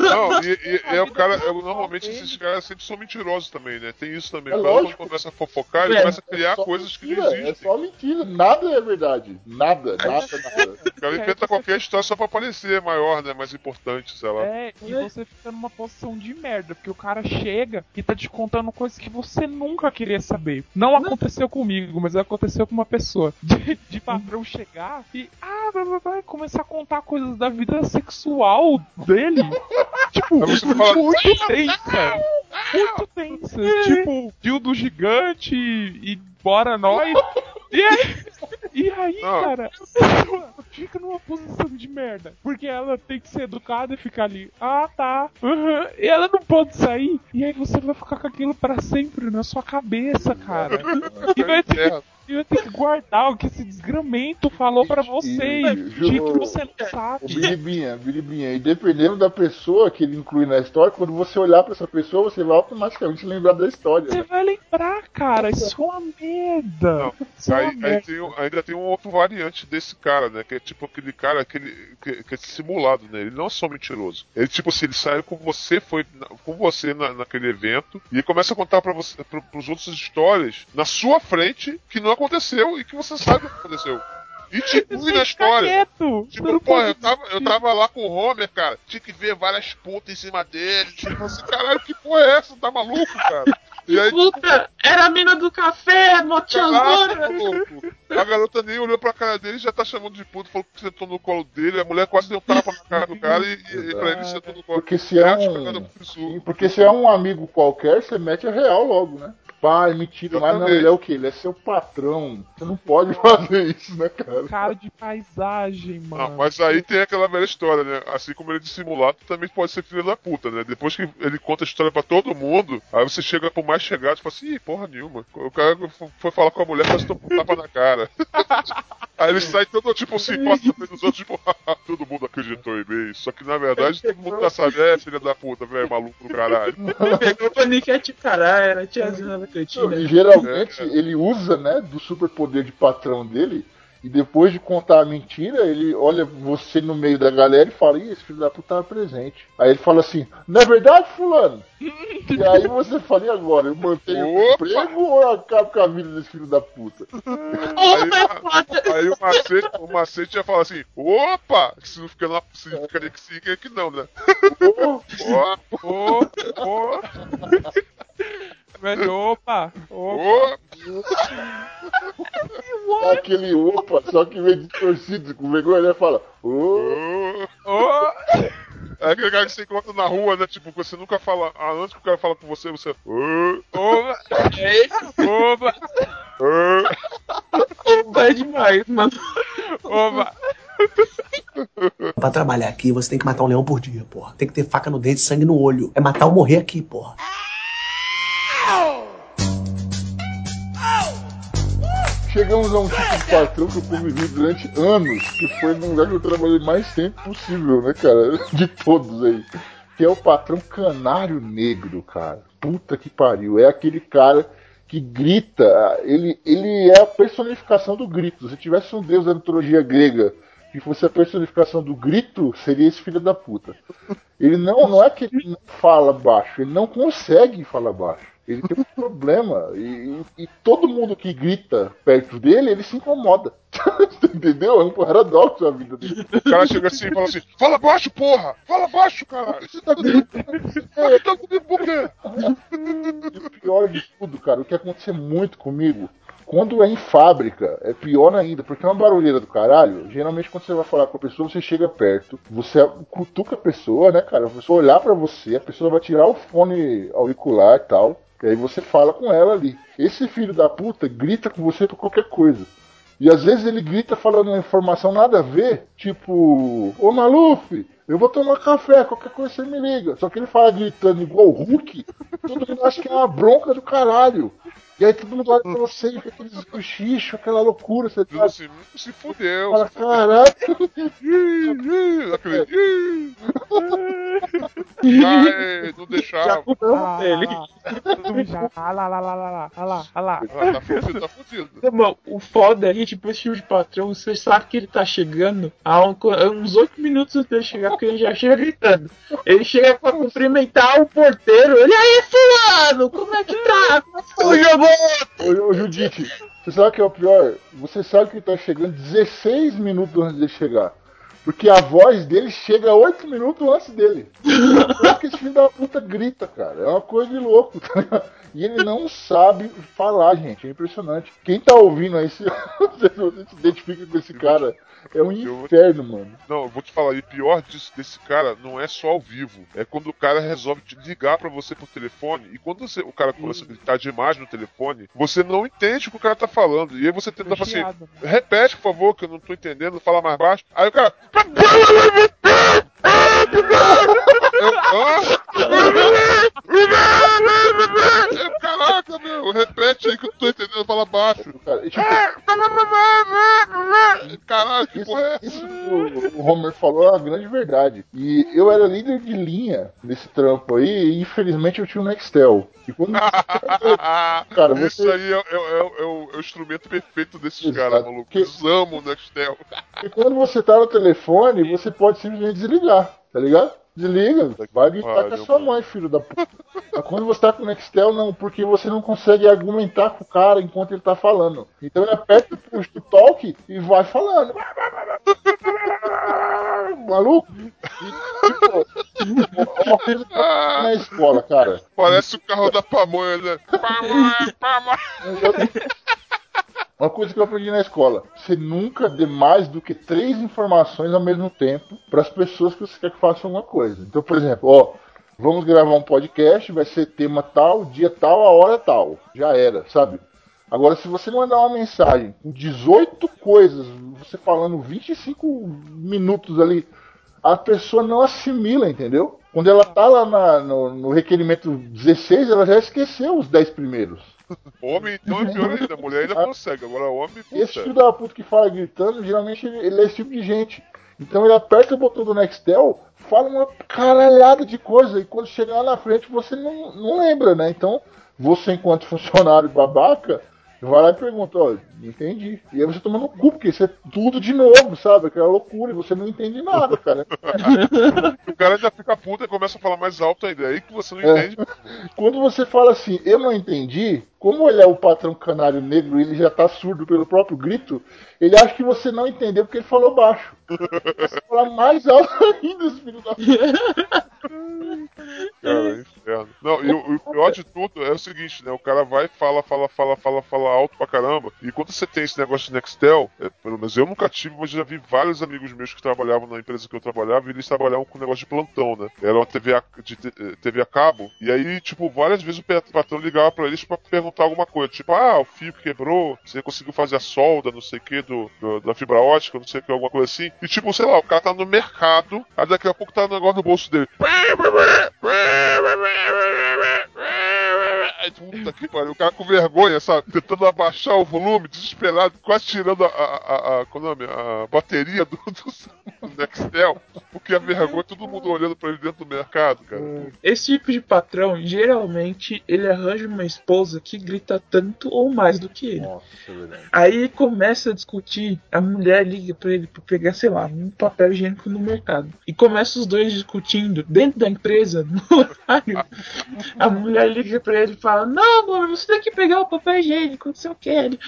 Não, e, e- é o cara. é- normalmente esses caras sempre são mentirosos também, né? Tem isso também. É o cara lógico. quando começa a fofocar, ele É, começa a criar só coisas que não mentira, É existem. só mentira. Nada é verdade. Nada, nada, nada. O cara inventa qualquer história só pra parecer maior, né? Mais importante, sei lá. É, e você fica numa posição de merda, porque o cara chega e tá te contando coisas que você nunca queria saber. Não aconteceu comigo, mas aconteceu com uma pessoa. *laughs* De, de patrão chegar e, ah, blá, blá, blá, começar a contar coisas da vida sexual dele. *laughs* tipo, fala, muito tensa. Muito tensa. Tipo, dildo gigante e bora nós. E aí, e aí Não. cara, fica numa posição de merda. Porque ela tem que ser educada e ficar ali. Ah, tá. aham", E ela não pode sair. E aí você vai ficar com aquilo pra sempre na sua cabeça, cara. *laughs* E vai ter, É, e vai ter que guardar o que esse desgramento falou pra você. E E- fingir que você não O sabe. Biribinha, Biribinha. E dependendo da pessoa que ele inclui na história, quando você olhar pra essa pessoa, você vai automaticamente lembrar da história. Você né? vai lembrar, cara. Isso é uma merda. Não, é uma Aí, aí merda. tem ainda tem um outro variante desse cara, né? Que é tipo aquele cara aquele, que, que é simulado, né? Ele não é só mentiroso. Ele, tipo assim, ele saiu com você, foi na- com você na- naquele evento, e ele começa a contar pra você, pro, pros outros histórias na sua frente que não aconteceu e que você sabe o que aconteceu. E te inclui na história. quieto. Tipo, pô, eu tava, eu tava lá com o Homer, cara. Tinha que ver várias putas em cima dele. Tipo assim, caralho, que porra é essa? Tá maluco, cara? E aí, Puta, era a mina do café, maluco. A garota nem olhou pra cara dele, já tá chamando de puta, falou que sentou no colo dele. A mulher quase deu um tapa na cara do cara e, e, e pra ele sentou no colo. Porque se é um- absurdo. Porque se é um amigo qualquer, você mete a real logo, né? Pai, mentira, mas não, Exatamente. ele é o quê? Ele é seu patrão. Você não pode *laughs* fazer isso, né, cara? Cara de paisagem, Não, mano. mas aí tem aquela velha história, né? Assim como ele é dissimulado, também pode ser filho da puta, né? Depois que ele conta a história pra todo mundo, aí você chega pro mais chegado e fala assim, Ih, porra nenhuma. O cara foi falar com a mulher, quase tomou um tapa na cara. *laughs* aí ele sai todo tipo assim, *laughs* passa na frente dos outros, tipo, *laughs* todo mundo acreditou em mim. Só que na verdade todo mundo já sabe, é filha da puta, velho, maluco do caralho. *laughs* Pegou paniquete caralho, era tiazinha da cantina. E geralmente É. ele usa, né, do superpoder de patrão dele. E depois de contar a mentira, ele olha você no meio da galera e fala: Ih, esse filho da puta tava presente. Aí ele fala assim: Não é verdade, Fulano? *laughs* e aí você fala: E agora? Eu mantenho o Opa! emprego ou eu acabo com a vida desse filho da puta? *laughs* Aí, aí o macete, o macete ia falar assim, opa! Se não fica na, significaria que sim, que não, né? Opa! Ô, ô. Velho, opa. Opa. Opa! É aquele opa, só que vem distorcido, com vergonha, ele fala: Ô, Ô! É aquele cara que você encontra na rua, né? Tipo, você nunca fala. Ah, antes que o cara fala com você, você. Ô! Opa. É esse Opa. Ô! opa é demais, mano. Opa. Pra trabalhar aqui, você tem que matar um leão por dia, porra. Tem que ter faca no dente e sangue no olho. É matar ou morrer aqui, porra. Chegamos a um tipo de patrão que eu convivi durante anos, que foi no lugar que eu trabalhei mais tempo possível, né, cara? *laughs* De todos aí. Que é o patrão canário negro, cara. Puta que pariu. É aquele cara que grita. Ele, ele é a personificação do grito. Se tivesse um deus da mitologia grega que fosse a personificação do grito, seria esse filho da puta. Ele não, não é que ele não fala baixo, ele não consegue falar baixo. Ele tem um problema. E, e- todo mundo que grita perto dele, ele se incomoda. *laughs* Entendeu? É um paradoxo a vida dele. O cara chega assim e fala assim: Fala baixo, porra! Fala baixo, caralho! *laughs* Você tá. Você tá comigo por quê? E o pior de tudo, cara, o que acontece muito comigo, quando é em fábrica, é pior ainda, porque é uma barulheira do caralho. Geralmente, quando você vai falar com a pessoa, você chega perto, você cutuca a pessoa, né, cara? A pessoa olhar pra você, a pessoa vai tirar o fone auricular e tal, e aí você fala com ela ali. Esse filho da puta grita com você por qualquer coisa. E às vezes ele grita falando uma informação nada a ver, tipo, ô Maluf, eu vou tomar café, qualquer coisa você me liga. Só que ele fala gritando igual o Hulk, todo mundo acha que é uma bronca do caralho. E aí todo mundo olha pra você e fica aqueles cochichos, aquela loucura, você tá, assim: Se fudeu. fala, caralho. *laughs* Ih, ih, Aquele. ih. Ai, não deixava. Ah, ele. Ah lá, lá, lá, lá, lá. Ah lá, ah lá. Ah, tá fudido, tá fudido. Irmão, o foda é que, tipo, esse filme de patrão, você sabe que ele tá chegando há um- uns 8 minutos antes dele chegar, porque ele já chega gritando. Ele chega pra cumprimentar o porteiro. Ele, aí, fulano, como é que tá? Como é que foi o jogo? Ô, ô Judite, você sabe o que é o pior? Você sabe que tá chegando 16 minutos antes de chegar. Porque a voz dele chega 8 minutos antes dele. Isso que esse filho da puta grita, cara. É uma coisa de louco, tá? E ele não sabe falar, gente. É impressionante. Quem tá ouvindo aí, se você se identifica com esse cara, é um inferno, mano. Não, eu vou te falar, e pior disso, desse cara não é só ao vivo. É quando o cara resolve te ligar pra você por telefone. E quando você- o cara começa a gritar demais no telefone, você não entende o que o cara tá falando. E aí você tenta falar assim: Chiado. repete, por favor, que eu não tô entendendo, fala mais baixo. Aí o cara. Eu, Hã? Eu, Caraca, meu, repete aí que eu não tô entendendo, fala baixo. Cara, e, tipo, Caralho, que porra é Isso que o Homer falou é uma grande verdade. E eu era líder de linha nesse trampo aí, e infelizmente eu tinha um Nextel. E quando *laughs* Cara, você- Isso aí é, é- é- é o, é o instrumento perfeito desses caras, maluco. Eles amam o Nextel. E quando você tá no telefone, você pode simplesmente desligar, tá ligado? Desliga, vai gritar com a sua mãe, filho da puta. Mas quando você tá com o Nextel, não, porque você não consegue argumentar com o cara enquanto ele tá falando. Então ele aperta o push to talk e vai falando. Maluco? E, tipo, uma coisa na escola, cara. Parece o carro da pamonha, né? Pamonha, pamonha. Uma coisa que eu aprendi na escola: você nunca dê mais do que três informações ao mesmo tempo para as pessoas que você quer que façam alguma coisa. Então, por exemplo, ó, vamos gravar um podcast, vai ser tema tal, dia tal, a hora tal. Já era, sabe? Agora, se você mandar uma mensagem com 18 coisas, você falando 25 minutos ali, a pessoa não assimila, entendeu? Quando ela tá lá na- no, no requerimento 16, ela já esqueceu os 10 primeiros. Homem, então é pior ainda. Mulher ainda *laughs* consegue. Agora, homem, Esse puta. filho da puta que fala gritando, geralmente ele, ele é esse tipo de gente. Então ele aperta o botão do Nextel, fala uma caralhada de coisa, e quando chegar lá na frente você não, não lembra, né? Então, você enquanto *laughs* funcionário babaca, vai lá e pergunta, ó, entendi. E aí você toma no cu, porque isso é tudo de novo, sabe? Aquela loucura, e você não entende nada, cara. *laughs* O cara ainda fica puta e começa a falar mais alto ainda. É aí que você não É. entende. Quando você fala assim, eu não entendi, como ele é o patrão canário negro e ele já tá surdo pelo próprio grito, ele acha que você não entendeu porque ele falou baixo. Você fala mais alto *laughs* ainda, filho da Cara, é inferno. Não, e o, o pior de tudo é o seguinte, né? O cara vai, fala, fala, fala, fala, fala alto pra caramba. E quando você tem esse negócio de Nextel, é, pelo menos eu nunca tive, mas já vi vários amigos meus que trabalhavam na empresa que eu trabalhava e eles trabalhavam com negócio de plantão, né? Era uma TV a, de, te- eh, TV a cabo. E aí, tipo, várias vezes o patrão ligava pra eles pra perguntar alguma coisa. Tipo, ah, o fio quebrou, você conseguiu fazer a solda, não sei o que, do, do- da fibra ótica, não sei o que, alguma coisa assim. E tipo, sei lá, o cara tá no mercado, aí daqui a pouco tá um negócio no bolso dele. Ai, puta que pariu. O cara com vergonha, sabe? Tentando abaixar o volume, desesperado, quase tirando a, a, a, a, qual é nome? a bateria do, do, *laughs* do Nextel, porque a vergonha, todo mundo olhando pra ele dentro do mercado, cara. Esse tipo de patrão, geralmente, ele arranja uma esposa que grita tanto ou mais do que ele. Nossa, é. Aí começa a discutir, a mulher liga pra ele pra pegar, sei lá, um papel higiênico no mercado. E começa os dois discutindo dentro da empresa, no *laughs* horário. A mulher liga pra ele e fala: Não, amor, você tem que pegar o papel higiênico, não sei o que. Ele,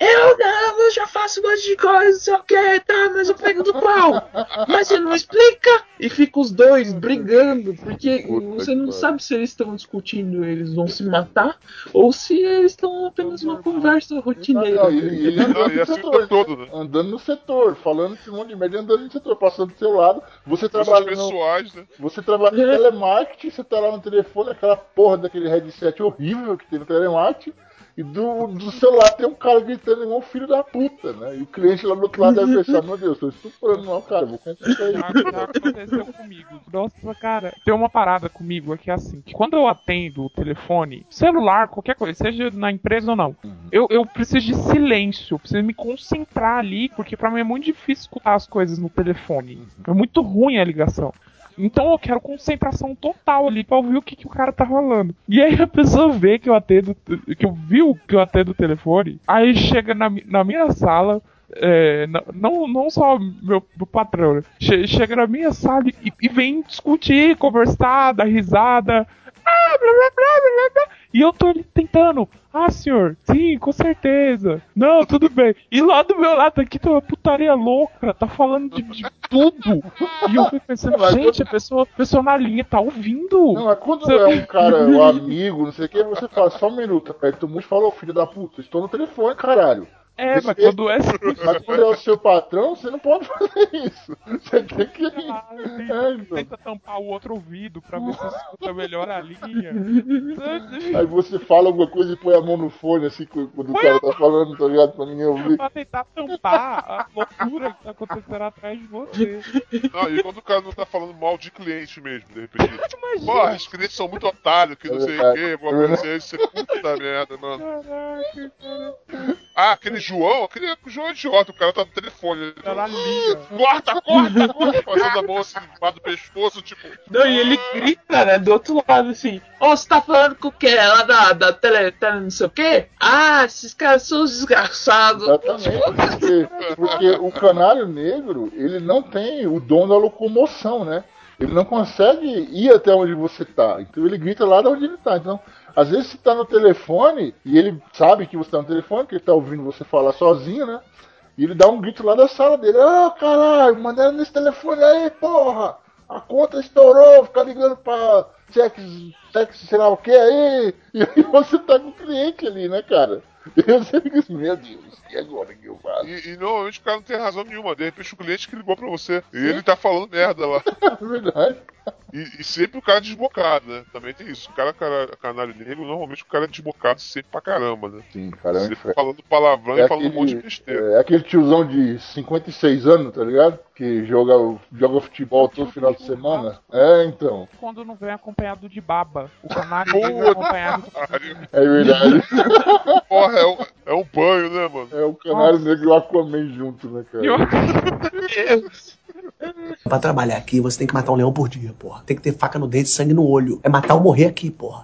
eu não, eu já faço um monte de coisa, não sei o que, tá, mas eu pego do pau. Mas você não explica. E fica os dois brigando, porque Puta você não sabe se eles estão discutindo, eles vão se matar, ou se eles estão apenas uma conversa rotineira. Não, ele, ele andando e no assim o setor, todo, né? andando no setor, falando esse monte de merda, andando no setor, passando do seu lado, você trabalha no, pessoais, né? Você trabalha no telemarketing, você tá lá no telefone, aquela porra daquele headset horrível que tem no telemarketing, e do, do celular tem um cara gritando igual um filho da puta, né? E o cliente lá do outro lado deve pensar, meu Deus, tô estuprando não, cara, vou consultar Já, isso. já aconteceu comigo. Nossa, cara, tem uma parada comigo aqui assim. Que quando eu atendo o telefone, celular, qualquer coisa, seja na empresa ou não, eu, eu preciso de silêncio, eu preciso me concentrar ali, porque pra mim é muito difícil escutar as coisas no telefone. É muito ruim a ligação. Então eu quero concentração total ali pra ouvir o que, que o cara tá falando. E aí a pessoa vê que eu atendo, que eu viu que eu atendo o telefone, aí chega na, na minha sala, é, não, não só meu, meu patrão, né? Che- chega na minha sala e, e vem discutir, conversar, dar risada. Ah, blá, blá, blá, blá, blá. E eu tô ali tentando. Ah, senhor, sim, com certeza. Não, tudo bem. E lá do meu lado aqui tá uma putaria louca, tá falando de, de tudo. E eu fico pensando, gente, a pessoa, a pessoa na linha tá ouvindo. Não, mas quando é um cara, um amigo, não sei o que, você fala só um minuto, aperta o mute e fala, ô filho da puta, estou no telefone, caralho. É, mas quando é *laughs* Mas quando é o seu patrão, você não pode fazer isso. Você tem que. Ah, É, então. tenta tampar o outro ouvido pra ver se escuta melhor a linha. *laughs* Aí você fala alguma coisa e põe a mão no fone, assim, quando o cara tá falando, tá ligado? Pra ninguém ouvir. pra tentar tampar a loucura que tá acontecendo atrás de você. Não, e quando o cara não tá falando mal de cliente mesmo, de repente. *laughs* Porra, os clientes são muito otários, que não sei o que, alguma coisa assim, você puta merda, mano. Caraca, cara. Ah, aquele João, aquele João é idiota, o cara tá no telefone. Ele Tá na linha. Corta, corta, corta, passando a mão assim, embaixo do pescoço, tipo. Não, e ele grita, né, do outro lado, assim, ô, você tá falando com o quê? Lá da, da tele, tele não sei o quê? Ah, esses caras são desgraçados. Exatamente, porque, porque o canário negro, ele não tem o dom da locomoção, né? Ele não consegue ir até onde você tá. Então ele grita lá de onde ele tá. Então, às vezes você tá no telefone e ele sabe que você tá no telefone, que ele tá ouvindo você falar sozinho, né? E ele dá um grito lá da sala dele: Ah, caralho, mandaram nesse telefone aí, porra! A conta estourou, fica ligando pra sex, sex, sei lá o que aí. *laughs* E aí você tá com o cliente ali, né, cara? E você fica assim, meu Deus, e agora que eu faço? E, e normalmente o cara não tem razão nenhuma. De repente o cliente que ligou pra você. E ele tá falando merda lá. *laughs* É verdade. E, e sempre o cara é desbocado, né? Também tem isso. O cara, cara canário negro, normalmente o cara é desbocado sempre pra caramba, né? Sim, cara, é Sempre falando palavrão É e falando um monte de aquele, besteira. é aquele tiozão de 56 anos, tá ligado? Que joga, joga futebol todo final de semana. É, então. Quando não vem acompanhado de baba. O canário vem acompanhado É verdade. *laughs* Porra, é um, é um banho, né, mano? É o canário negro e o Aquaman junto, né, cara? *laughs* Pra trabalhar aqui, você tem que matar um leão por dia, porra. Tem que ter faca no dente e sangue no olho. É matar ou morrer aqui, porra.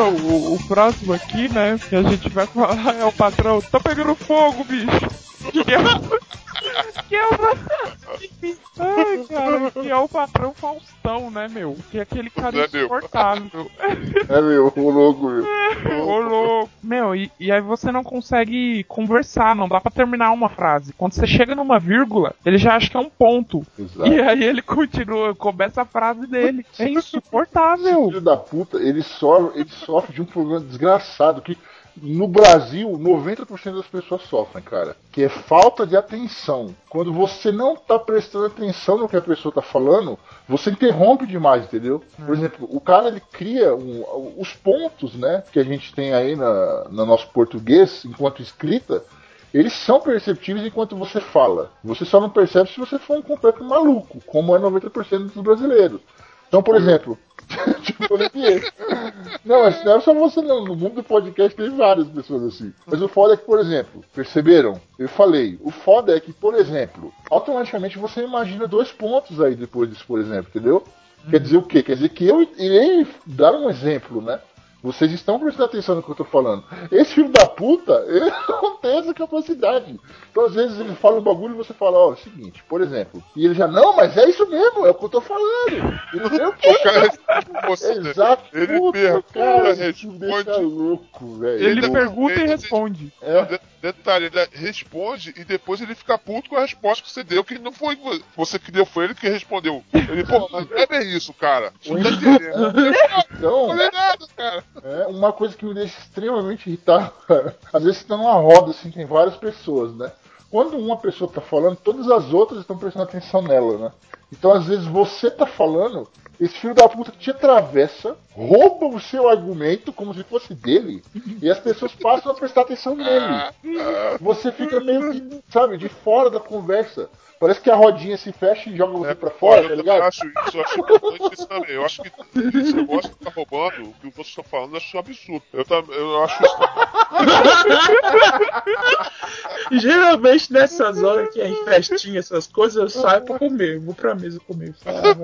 Então, o, o próximo aqui, né, que a gente vai falar é o patrão. Tá pegando fogo, bicho! *laughs* Que é o... o... Ai, cara, que é o patrão Faustão, né, meu? Que é aquele cara é insuportável. É meu, o louco, meu. *laughs* Ô, louco. Meu, e, e aí você não consegue conversar, não dá pra terminar uma frase. Quando você chega numa vírgula, ele já acha que é um ponto. Exato. E aí ele continua, começa a frase dele. É Esse insuportável. filho da puta, ele sofre, ele sofre de um problema desgraçado que no Brasil 90% das pessoas sofrem, cara. Que é falta de atenção. Quando você não tá prestando atenção no que a pessoa tá falando, você interrompe demais, entendeu? Por exemplo, o cara ele cria um- os pontos, né, que a gente tem aí na, no nosso português enquanto escrita. Eles são perceptíveis enquanto você fala. Você só não percebe se você for um completo maluco, como é 90% dos brasileiros. Então, por exemplo, tipo Olivier. Não, mas não é só você não. No mundo do podcast tem várias pessoas assim. Mas o foda é que, por exemplo, perceberam? Eu falei, o foda é que, por exemplo, automaticamente você imagina dois pontos aí depois disso, por exemplo, entendeu? Quer dizer o quê? Quer dizer que eu irei dar um exemplo, né? Vocês estão prestando atenção no que eu tô falando. Esse filho da puta, *laughs* ele não tem essa capacidade. Então, às vezes, ele fala um bagulho e você fala, ó, é o seguinte, por exemplo. E ele já, não, mas é isso mesmo, é o que eu tô falando. E não sei o quê. *laughs* O cara responde por você. Exato. Ele Puta, pergunta, cara, isso responde. me deixa louco, velho. Ele Ele- pergunta e responde. É, Detalhe, ele responde e depois ele fica puto com a resposta que você deu, que não foi você que deu, foi ele que respondeu. Ele, pô, mas não é bem isso, cara. Não tá entendendo. Não então, falei nada, cara. é uma coisa que me deixa extremamente irritado, cara. Às vezes você tá numa roda, assim, tem várias pessoas, né? Quando uma pessoa tá falando, todas as outras estão prestando atenção nela, né? Então, às vezes, você tá falando, esse filho da puta te atravessa, rouba o seu argumento como se fosse dele, e as pessoas passam a prestar atenção nele. Você fica meio que, sabe, de fora da conversa. Parece que a rodinha se fecha e joga você pra fora, eu tá também ligado? acho isso, eu acho importante isso também. Eu acho que esse negócio que tá roubando, o que vocês estão falando, eu acho absurdo. Eu, tam- eu acho isso *laughs* Geralmente nessas horas que é em festinha, essas coisas, eu saio pra comer. Vou pra mesa comer. Ah.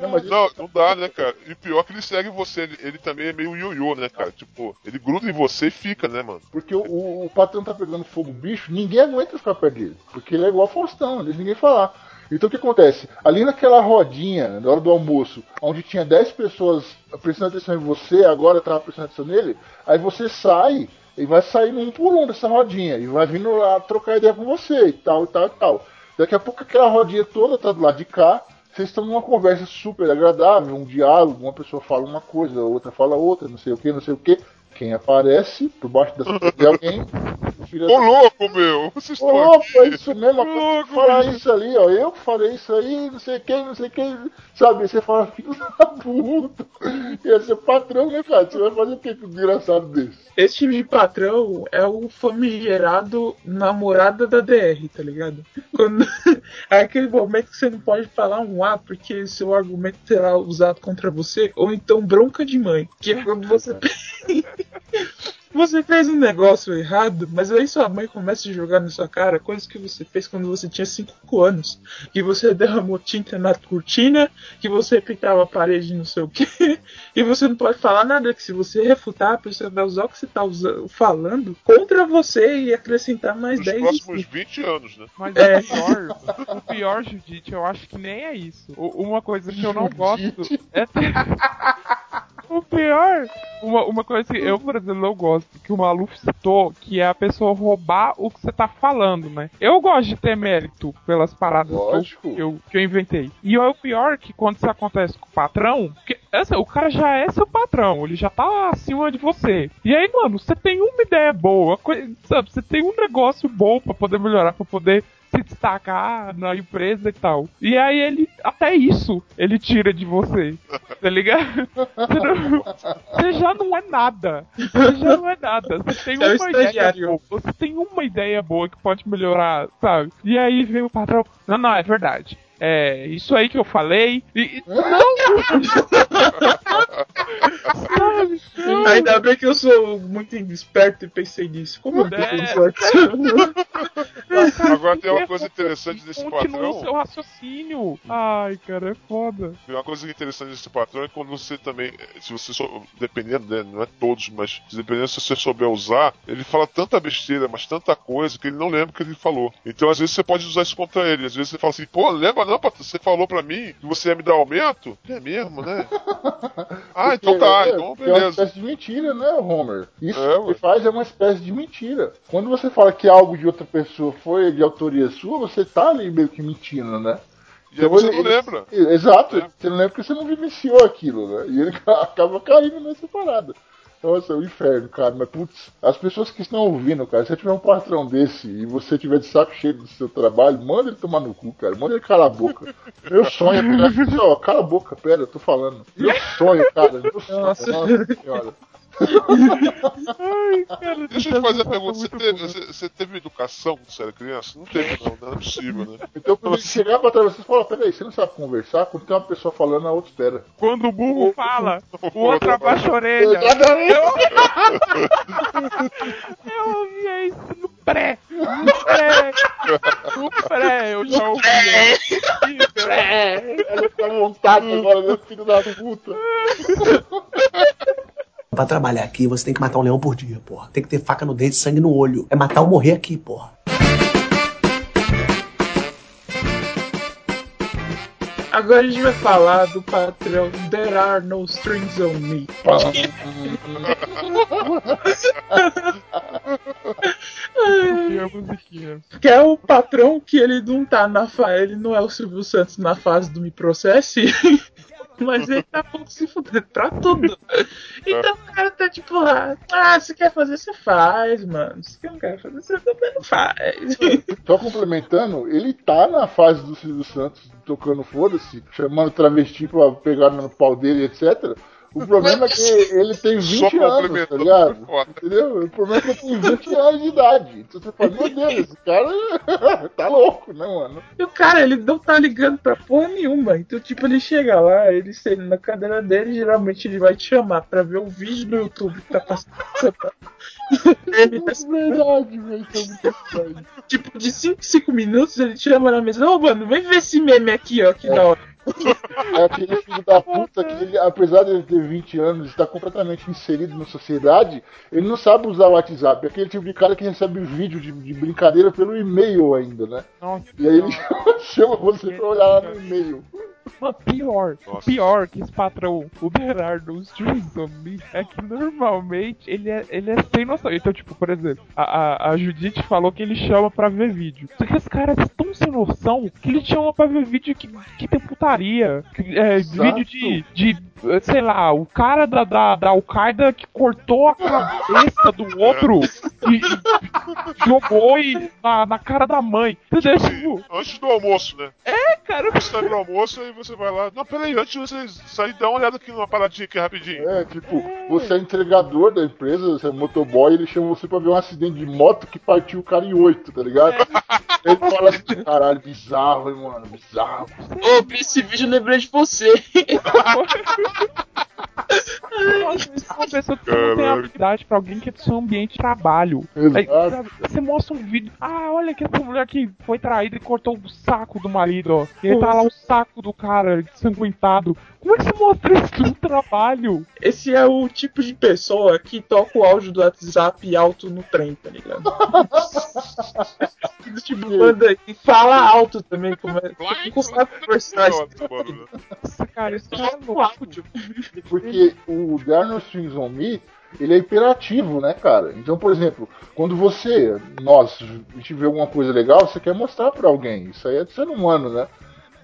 Não, mas Não, não dá, né, cara? E pior que ele segue você, ele, ele também é meio ioiô, né, cara? Tipo, ele gruda em você e fica, né, mano? Porque o, o, o patrão tá pegando fogo bicho, ninguém aguenta ficar perto dele. Porque ele é igual Faustão, deixa ninguém falar. Então o que acontece? Ali naquela rodinha, na hora do almoço, onde tinha 10 pessoas prestando atenção em você, agora tava prestando atenção nele, aí você sai e vai saindo um por um dessa rodinha e vai vindo lá trocar ideia com você e tal, e tal, e tal. Daqui a pouco aquela rodinha toda tá do lado de cá, vocês estão numa conversa super agradável, um diálogo, uma pessoa fala uma coisa, a outra fala outra, não sei o que, não sei o que. Quem aparece por baixo costas de alguém, filha Ô louco, meu! Vocês Ô, estão louco, é isso mesmo, acabou de falar isso ali, ó. Eu falei isso aí, não sei quem, não sei quem. Sabe, você fala, *laughs* filho da puta. Ia ser patrão, né, cara? Você vai fazer o que com um desgraçado desse? Esse tipo de patrão é o famigerado namorada da DR, tá ligado? Quando... *laughs* É aquele momento que você não pode falar um A porque seu argumento será usado contra você, ou então bronca de mãe, que é quando você *laughs* você fez um negócio errado, mas aí sua mãe começa a jogar na sua cara coisas que você fez quando você tinha 5 anos. Que você derramou tinta na cortina, que você pintava a parede não sei o que, *laughs* e você não pode falar nada, que se você refutar, a pessoa vai usar o que você tá usando, falando contra você e acrescentar mais Nos 10 próximos 20 anos, né? Mas É. o pior, o pior, Judite, eu acho que nem é isso. O- uma coisa que eu não gosto é ter... *laughs* O pior, uma, uma coisa que eu, por exemplo, não gosto, que o Maluf citou, que é a pessoa roubar o que você tá falando, né? Eu gosto de ter mérito pelas paradas que eu, que eu, que eu inventei. E é o pior que quando isso acontece com o patrão, porque essa, o cara já é seu patrão, ele já tá acima de você. E aí, mano, você tem uma ideia boa, sabe? Você tem um negócio bom pra poder melhorar, pra poder se destacar na empresa e tal. E aí ele, até isso, ele tira de você. Tá ligado? *laughs* Você, não- você já não é nada. Você já não é nada. Você tem é uma ideia boa. Você tem uma ideia boa que pode melhorar, sabe? E aí vem o patrão. Não, não, é verdade. É, isso aí que eu falei. E, e- *laughs* sabe? Não. Ainda bem que eu sou muito esperto e pensei nisso. Como eu É. *laughs* Agora tem uma coisa interessante desse Continua o seu patrão. raciocínio. Ai, cara, é foda. Tem uma coisa interessante desse patrão é quando você também, se você sou, dependendo, né, não é todos, mas dependendo se você souber usar, ele fala tanta besteira, mas tanta coisa que ele não lembra o que ele falou. Então às vezes você pode usar isso contra ele. Às vezes você fala assim, pô, lembra não, patrão, você falou pra mim que você ia me dar aumento? É mesmo, né? *laughs* ah, então tá, É, então porque É uma beleza. espécie de mentira, né, Homer? Isso É, que faz é uma espécie de mentira. Quando você fala que algo de outra pessoa foi de autoria sua, você tá ali meio que mentindo, né? E aí você ele- não lembra. ele- Exato, É. você não lembra porque você não vivenciou aquilo, né? E ele *laughs* acaba caindo nessa parada. Nossa, é o inferno, cara. Mas, putz, as pessoas que estão ouvindo, cara, se você tiver um patrão desse e você tiver de saco cheio do seu trabalho, manda ele tomar no cu, cara. Manda ele calar a boca. Meu sonho assim, *laughs* ó, cala a boca, pera, eu tô falando. Meu sonho, cara. Meu sonho. Nossa. Nossa senhora. Ai, cara, Deixa eu te fazer a tá pergunta, você teve, você, você teve educação quando você era criança? Não teve não, não é possível, né? Então, quando ele chegar pra trás, você fala, peraí, você não sabe conversar? Quando tem uma pessoa falando, a outra espera. Quando o burro fala, o outro abaixa a orelha. Exatamente. Eu ouvia isso no pré. No pré. No pré, eu já ouvia. Ela fica à vontade agora, meu filho da puta. *laughs* Pra trabalhar aqui, você tem que matar um leão por dia, porra. Tem que ter faca no dente e sangue no olho. É matar ou morrer aqui, porra. Agora a gente vai falar do patrão There Are No Strings on Me. Que é o patrão que ele não tá na fa... ele não é o Silvio Santos na fase do Me Processe, *laughs* mas ele tá pouco se fudendo pra tudo. Então o cara tá tipo lá, ah, você quer fazer, você faz, mano. Se não quer fazer, você também não faz. Só complementando, ele tá na fase do Silvio Santos tocando foda-se, chamando travesti pra pegar no pau dele, etc. O problema é que ele tem 20 Só anos, tá ligado? Entendeu? O problema é que ele tem 20 anos de idade. Então você fala, meu Deus, esse cara *laughs* tá louco, né, mano? E o cara, ele não tá ligando pra porra nenhuma. Então, tipo, ele chega lá, ele senta na cadeira dele, geralmente ele vai te chamar pra ver um vídeo no YouTube que tá passando. ele tá É verdade, velho. É tipo, de 5 5 minutos, ele te chama na mesa. Ô, mano, vem ver esse meme aqui, ó, que da hora. É aquele filho da puta que, ele, apesar de ele ter 20 anos e estar completamente inserido na sociedade, ele não sabe usar o WhatsApp. É aquele tipo de cara que recebe vídeo de, de brincadeira pelo e-mail ainda, né? Nossa, E aí ele *laughs* chama você pra olhar lá no e-mail. Pior, Nossa. pior que esse patrão, o on Me, é que normalmente ele é, ele é sem noção. Então, tipo, por exemplo, a, a, a Judite falou que ele chama pra ver vídeo. Só que esse cara é tão sem noção que ele chama pra ver vídeo que, que tem putaria. Que, é, Exato. vídeo de, de, sei lá, o cara da, da, da Al-Qaeda que cortou a cabeça do outro e, e jogou e, na, na cara da mãe. Entendeu? Tipo, Antes do almoço, né? é, cara, Você sai pro almoço e você vai lá. Não, peraí, antes de você sair, dá uma olhada aqui numa paradinha aqui rapidinho. É, tipo, você é entregador da empresa, você é motoboy, ele chama você pra ver um acidente de moto que partiu o cara em oito, tá ligado? Ele fala assim, caralho, bizarro, hein, mano, bizarro. Ô, vídeo, eu lembrei de você. *laughs* Nossa, isso é uma pessoa que não tem habilidade pra alguém que é do seu ambiente de trabalho. Aí, você mostra um vídeo. Ah, olha que essa mulher que foi traída e cortou o saco do marido, ó. E aí tá lá o saco do cara ensanguentado. Como é que você mostra isso no trabalho? Esse é o tipo de pessoa que toca o áudio do WhatsApp alto no trem, tá ligado? *laughs* Tipo, manda e fala alto também, como é. Você não sabe conversar. mano. Nossa, cara, isso é louco. áudio. Porque o Arnold Strings on Me, ele é imperativo, né, cara? Então, por exemplo, quando você, nós, a gente vê alguma coisa legal, você quer mostrar pra alguém. Isso aí é de ser humano, né?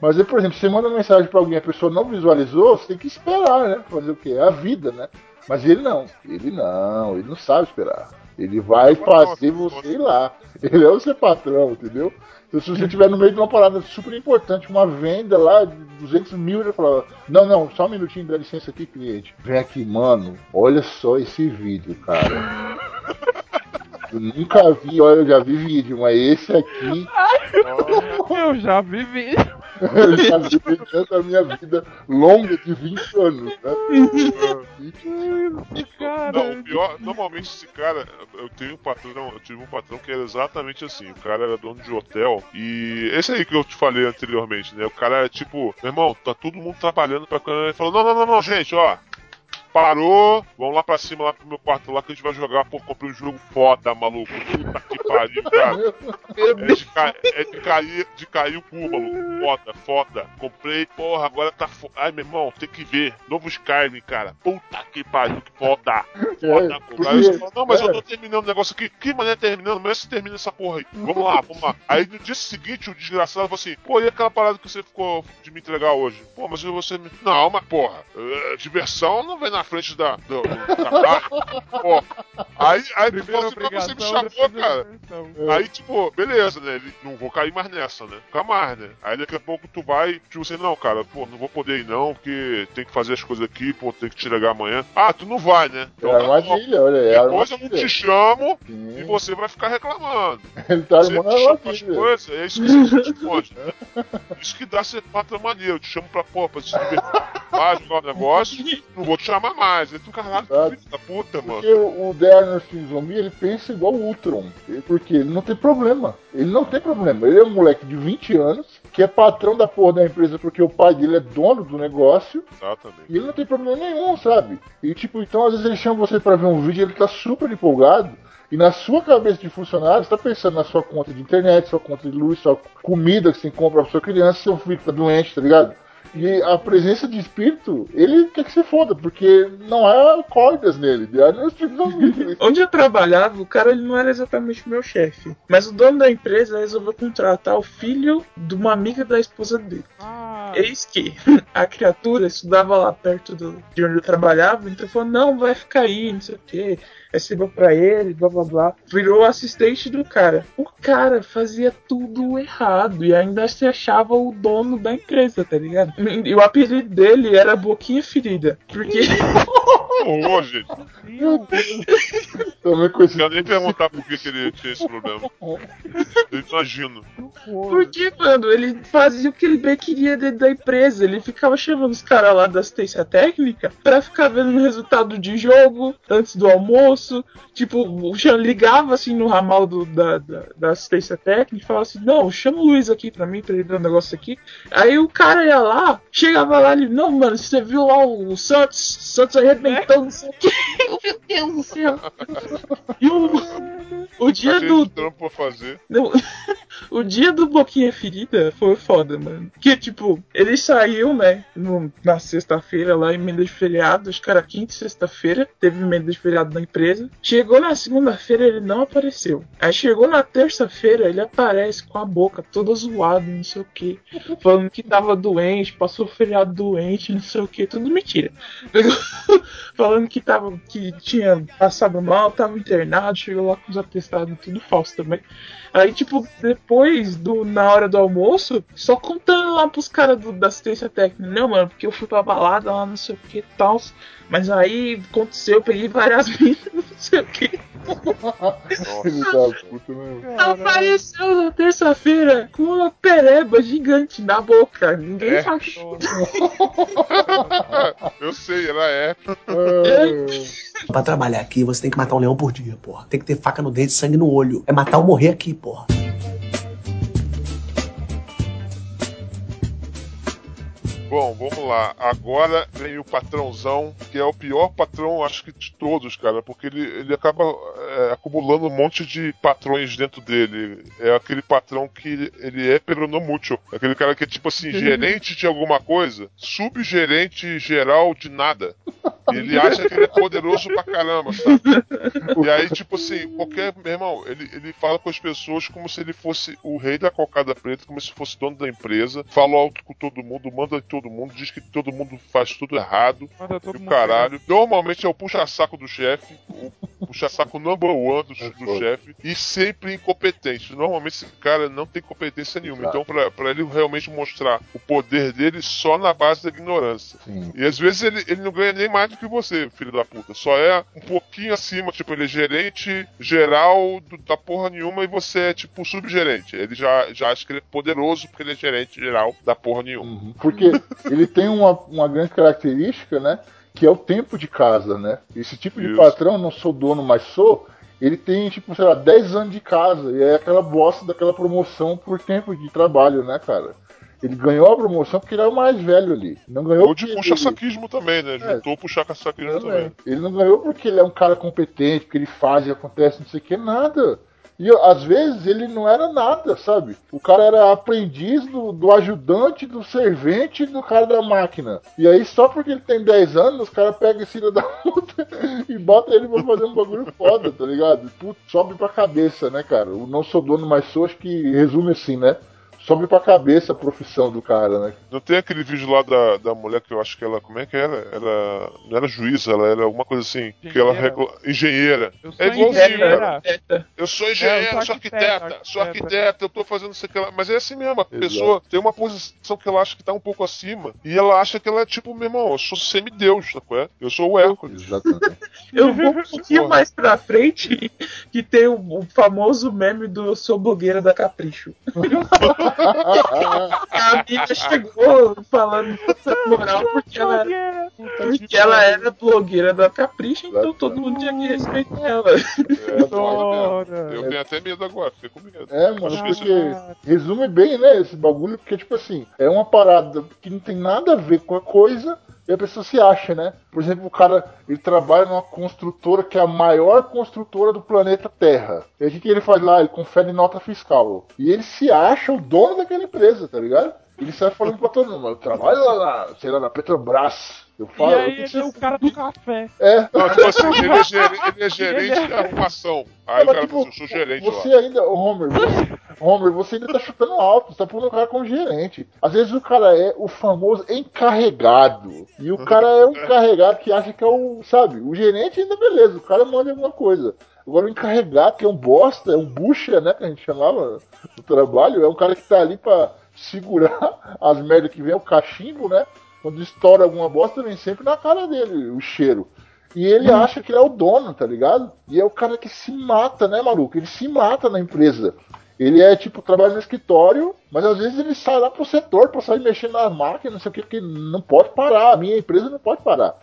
Mas por exemplo, você manda mensagem pra alguém e a pessoa não visualizou, você tem que esperar, né? Fazer o quê? É a vida, né? Mas ele não. Ele não, ele não sabe esperar. Ele vai fazer você ir lá. Ele é o seu patrão, entendeu? Então, se você estiver no meio de uma parada super importante, uma venda lá de 200 mil, ele fala: Não, não, só um minutinho, dá licença aqui, cliente. Vem aqui, mano, olha só esse vídeo, cara. *laughs* Eu nunca vi, olha, eu já vi vídeo, mas esse aqui Eu já vivi. eu já vi tanto a minha vida longa de 20 anos, né? Cara, Não, o pior, normalmente esse cara, eu tenho um patrão, eu tive um patrão que era exatamente assim. O cara era dono de hotel e esse aí que eu te falei anteriormente, né? O cara era tipo, meu irmão, tá todo mundo trabalhando pra câmera. Ele falou: não, não, não, não, gente, ó. Parou, vamos lá pra cima, lá pro meu quarto lá que a gente vai jogar. Pô, comprei um jogo foda, maluco. Puta que pariu, cara. É de, ca... é de cair, de cair o cu, maluco. Foda, foda. Comprei, porra, agora tá fo... Ai, meu irmão, tem que ver. Novo Skyrim, cara. Puta que pariu, que foda. Foda, pô. Aí você fala, não, mas eu tô terminando o negócio aqui. Que maneira terminando? Mas você termina essa porra aí. Vamos lá, vamos lá. Aí no dia seguinte, o desgraçado falou assim: pô, e aquela parada que você ficou de me entregar hoje? Pô, mas você me. Não, mas porra, eh, diversão não vem na frente da. Do, do trabalho. Pô. Aí, aí primeira assim, mas você me chamou, cara. diversão. Aí, tipo, beleza, né? Não vou cair mais nessa, né? Nunca mais, né? Aí daqui a pouco tu vai, tipo assim, não, cara, pô, não vou poder ir não, porque tem que fazer as coisas aqui, pô, tem que te entregar amanhã. Ah, tu não vai, né? É tá armadilha, olha, é Depois eu não te chamo Sim. e você vai ficar reclamando. *laughs* Ele tá Você a chama as coisas, é isso que você responde. né? Isso que dá ser patrão maneiro. Eu te chamo pra, pô, pra se divertir. Vai jogar o negócio, não vou te chamar mais. Aí tu, caralho, que filho da puta, mano. Porque o The Arnold ele pensa igual o Ultron. Ele- Porque ele não tem problema. Ele não tem problema. Ele é um moleque de 20 anos, que é patrão da porra da empresa porque o pai dele é dono do negócio. Exatamente. E ele não tem problema nenhum, sabe? E tipo, então às vezes ele chama você pra ver um vídeo e ele tá super empolgado. E na sua cabeça de funcionário, você tá pensando na sua conta de internet, sua conta de luz, sua comida que você compra pra sua criança, seu filho que tá doente, tá ligado? E a presença de espírito, ele quer que se foda, porque não há cordas nele. *laughs* Onde eu trabalhava, o cara ele não era exatamente meu chefe. Mas o dono da empresa resolveu contratar o filho de uma amiga da esposa dele. Ah, Eis que *laughs* a criatura estudava lá perto do, de onde eu trabalhava, então falou: não, vai ficar aí, não sei o que. Recebeu pra ele, blá blá blá. Virou assistente do cara. O cara fazia tudo errado e ainda se achava o dono da empresa, tá ligado? E o apelido dele era Boquinha Ferida. Porque. *laughs* *laughs* Horror, gente. meu Também Não conhecido. quero nem perguntar por que, que ele tinha esse problema. Eu imagino. Deus. Porque, mano, ele fazia o que ele bem queria dentro da empresa. Ele ficava chamando os caras lá da assistência técnica pra ficar vendo o resultado de jogo antes do almoço. Tipo, o Jean ligava assim no ramal do- da, da, da assistência técnica e falava assim: Não, chama o Luiz aqui pra mim, pra ele dar um negócio aqui. Aí o cara ia lá, chegava lá e não, mano, você viu lá o Santos? Santos arrebentando, não sei o quê. Meu Deus do céu. E o, o dia Achei do, trampo fazer. não, *laughs* o dia do Boquinha Ferida foi foda, mano. Que, tipo, ele saiu, né, no- na sexta-feira lá, emenda de feriado, acho que era quinta e sexta-feira, teve emenda de feriado na empresa. Chegou na segunda-feira, ele não apareceu. Aí chegou na terça-feira, ele aparece com a boca toda zoada, não sei o que, falando que tava doente, passou o feriado doente, não sei o que, tudo mentira. Falando que tava, que tinha passado mal, tava internado, chegou lá com os atestados, tudo falso também. Aí, tipo, de- depois do na hora do almoço, só contando lá pros caras da assistência técnica, não, mano, porque eu fui pra balada lá, não sei o que e tal. Mas aí aconteceu, eu peguei várias *laughs* minas, não sei o que. Ele tá puto, né? Apareceu na terça-feira com uma pereba gigante na boca. Ninguém É. sabe. Eu sei, ela é. É, Pra trabalhar aqui, você tem que matar um leão por dia, porra. Tem que ter faca no dente, sangue no olho. É matar ou morrer aqui, porra. Bom, vamos lá. Agora vem o patrãozão, que é o pior patrão, acho que de todos, cara, porque ele, ele acaba é, acumulando um monte de patrões dentro dele. É aquele patrão que ele é peronomútil. Aquele cara que é tipo assim, *laughs* gerente de alguma coisa, subgerente geral de nada. E ele acha que ele é poderoso pra caramba, sabe? E aí, tipo assim, qualquer. Meu irmão, ele, ele fala com as pessoas como se ele fosse o rei da cocada preta, como se fosse dono da empresa, fala alto com todo mundo, manda em todo mundo, diz que todo mundo faz tudo errado. Manda todo E o caralho. Normalmente é o puxa-saco do chefe, o puxa-saco number one do, do foda. chefe, e sempre incompetente. Normalmente esse cara não tem competência nenhuma. Exato. Então, pra, pra ele realmente mostrar o poder dele só na base da ignorância. sim. E às vezes ele, ele não ganha nem mais do que você, filho da puta. Só é um pouquinho acima, tipo, ele é gerente geral do- da porra nenhuma e você é, tipo, subgerente. Ele já, já acha que ele é poderoso porque ele é gerente geral da porra nenhuma. Uhum. Porque ele tem uma, uma grande característica, né? Que é o tempo de casa, né? Esse tipo de Isso. patrão, não sou dono, mas sou, ele tem, tipo, sei lá, 10 anos de casa. E é aquela bosta daquela promoção por tempo de trabalho, né, cara? Ele ganhou a promoção porque ele era o mais velho ali. Não ganhou Ou de puxa-saquismo também, né? É. Juntou o puxa-saquismo Também. também. Ele não ganhou porque ele é um cara competente, porque ele faz e acontece não sei o que, nada. E às vezes ele não era nada, sabe? O cara era aprendiz do, do ajudante, do servente do cara da máquina. E aí só porque ele tem 10 anos, os caras pegam esse filho da puta *laughs* e botam ele pra fazer um bagulho foda, tá ligado? Putz, sobe pra cabeça, né, cara? O não sou dono, mas sou, acho que resume assim, né? Sobe pra cabeça a profissão do cara, né? Não tem aquele vídeo lá da, da mulher que eu acho que ela. Como é que era? Ela não era juíza, ela era alguma coisa assim. Que ela Engenheira. regula. Engenheira. Eu sou É igualzinho, cara. engenheira. Eu sou engenheiro, É, eu sou arquiteta, arquiteta, sou arquiteta. eu tô fazendo isso aqui. Mas é assim mesmo, a Exato. pessoa tem uma posição que ela acha que tá um pouco acima. E ela acha que ela é tipo, meu irmão, eu sou semideus, qual é? Eu sou o Hércules. Exatamente. *laughs* Eu vou um pouquinho mais pra frente que tem o, o famoso meme do Eu sou blogueira da Capricho. *laughs* *laughs* A mina chegou falando essa moral porque ela, era- porque ela era blogueira da Capricho, então todo mundo tinha que respeitar ela. É, eu tenho até medo agora, fiquei com medo. É, mano, Acho isso- porque resume bem, né, esse bagulho, porque, tipo assim, é uma parada que não tem nada a ver com a coisa e a pessoa se acha, né? Por exemplo, o cara, ele trabalha numa construtora que é a maior construtora do planeta Terra. E o que ele faz lá? Ele confere nota fiscal. E ele se acha o dono daquela empresa, tá ligado? Ele sai falando pra todo mundo, eu trabalho lá, na, sei lá, na Petrobras. Eu E falo, aí eu ele é o cara do café. é, Não, tipo assim, ele é, ger- *laughs* ele é gerente de arrumação. Aí o cara tipo, eu sou gerente você lá. ainda, ô, Homer, você, Homer, você ainda tá chutando alto, você tá pondo o cara como gerente. Às vezes o cara é o famoso encarregado. E o cara é um *laughs* encarregado que acha que é o, sabe, o gerente ainda beleza, o cara manda alguma coisa. Agora o encarregado, que é um bosta, é um bucha, né, que a gente chamava no trabalho, é um cara que tá ali pra segurar *laughs* as merdas que vem, o cachimbo, né? Quando estoura alguma bosta, vem sempre na cara dele, o cheiro. E ele acha que ele é o dono, tá ligado? E é o cara que se mata, né, maluco? Ele se mata na empresa. Ele é tipo, trabalha no escritório, mas às vezes ele sai lá pro setor pra sair mexendo nas máquinas, não sei o que, porque não pode parar. A minha empresa não pode parar.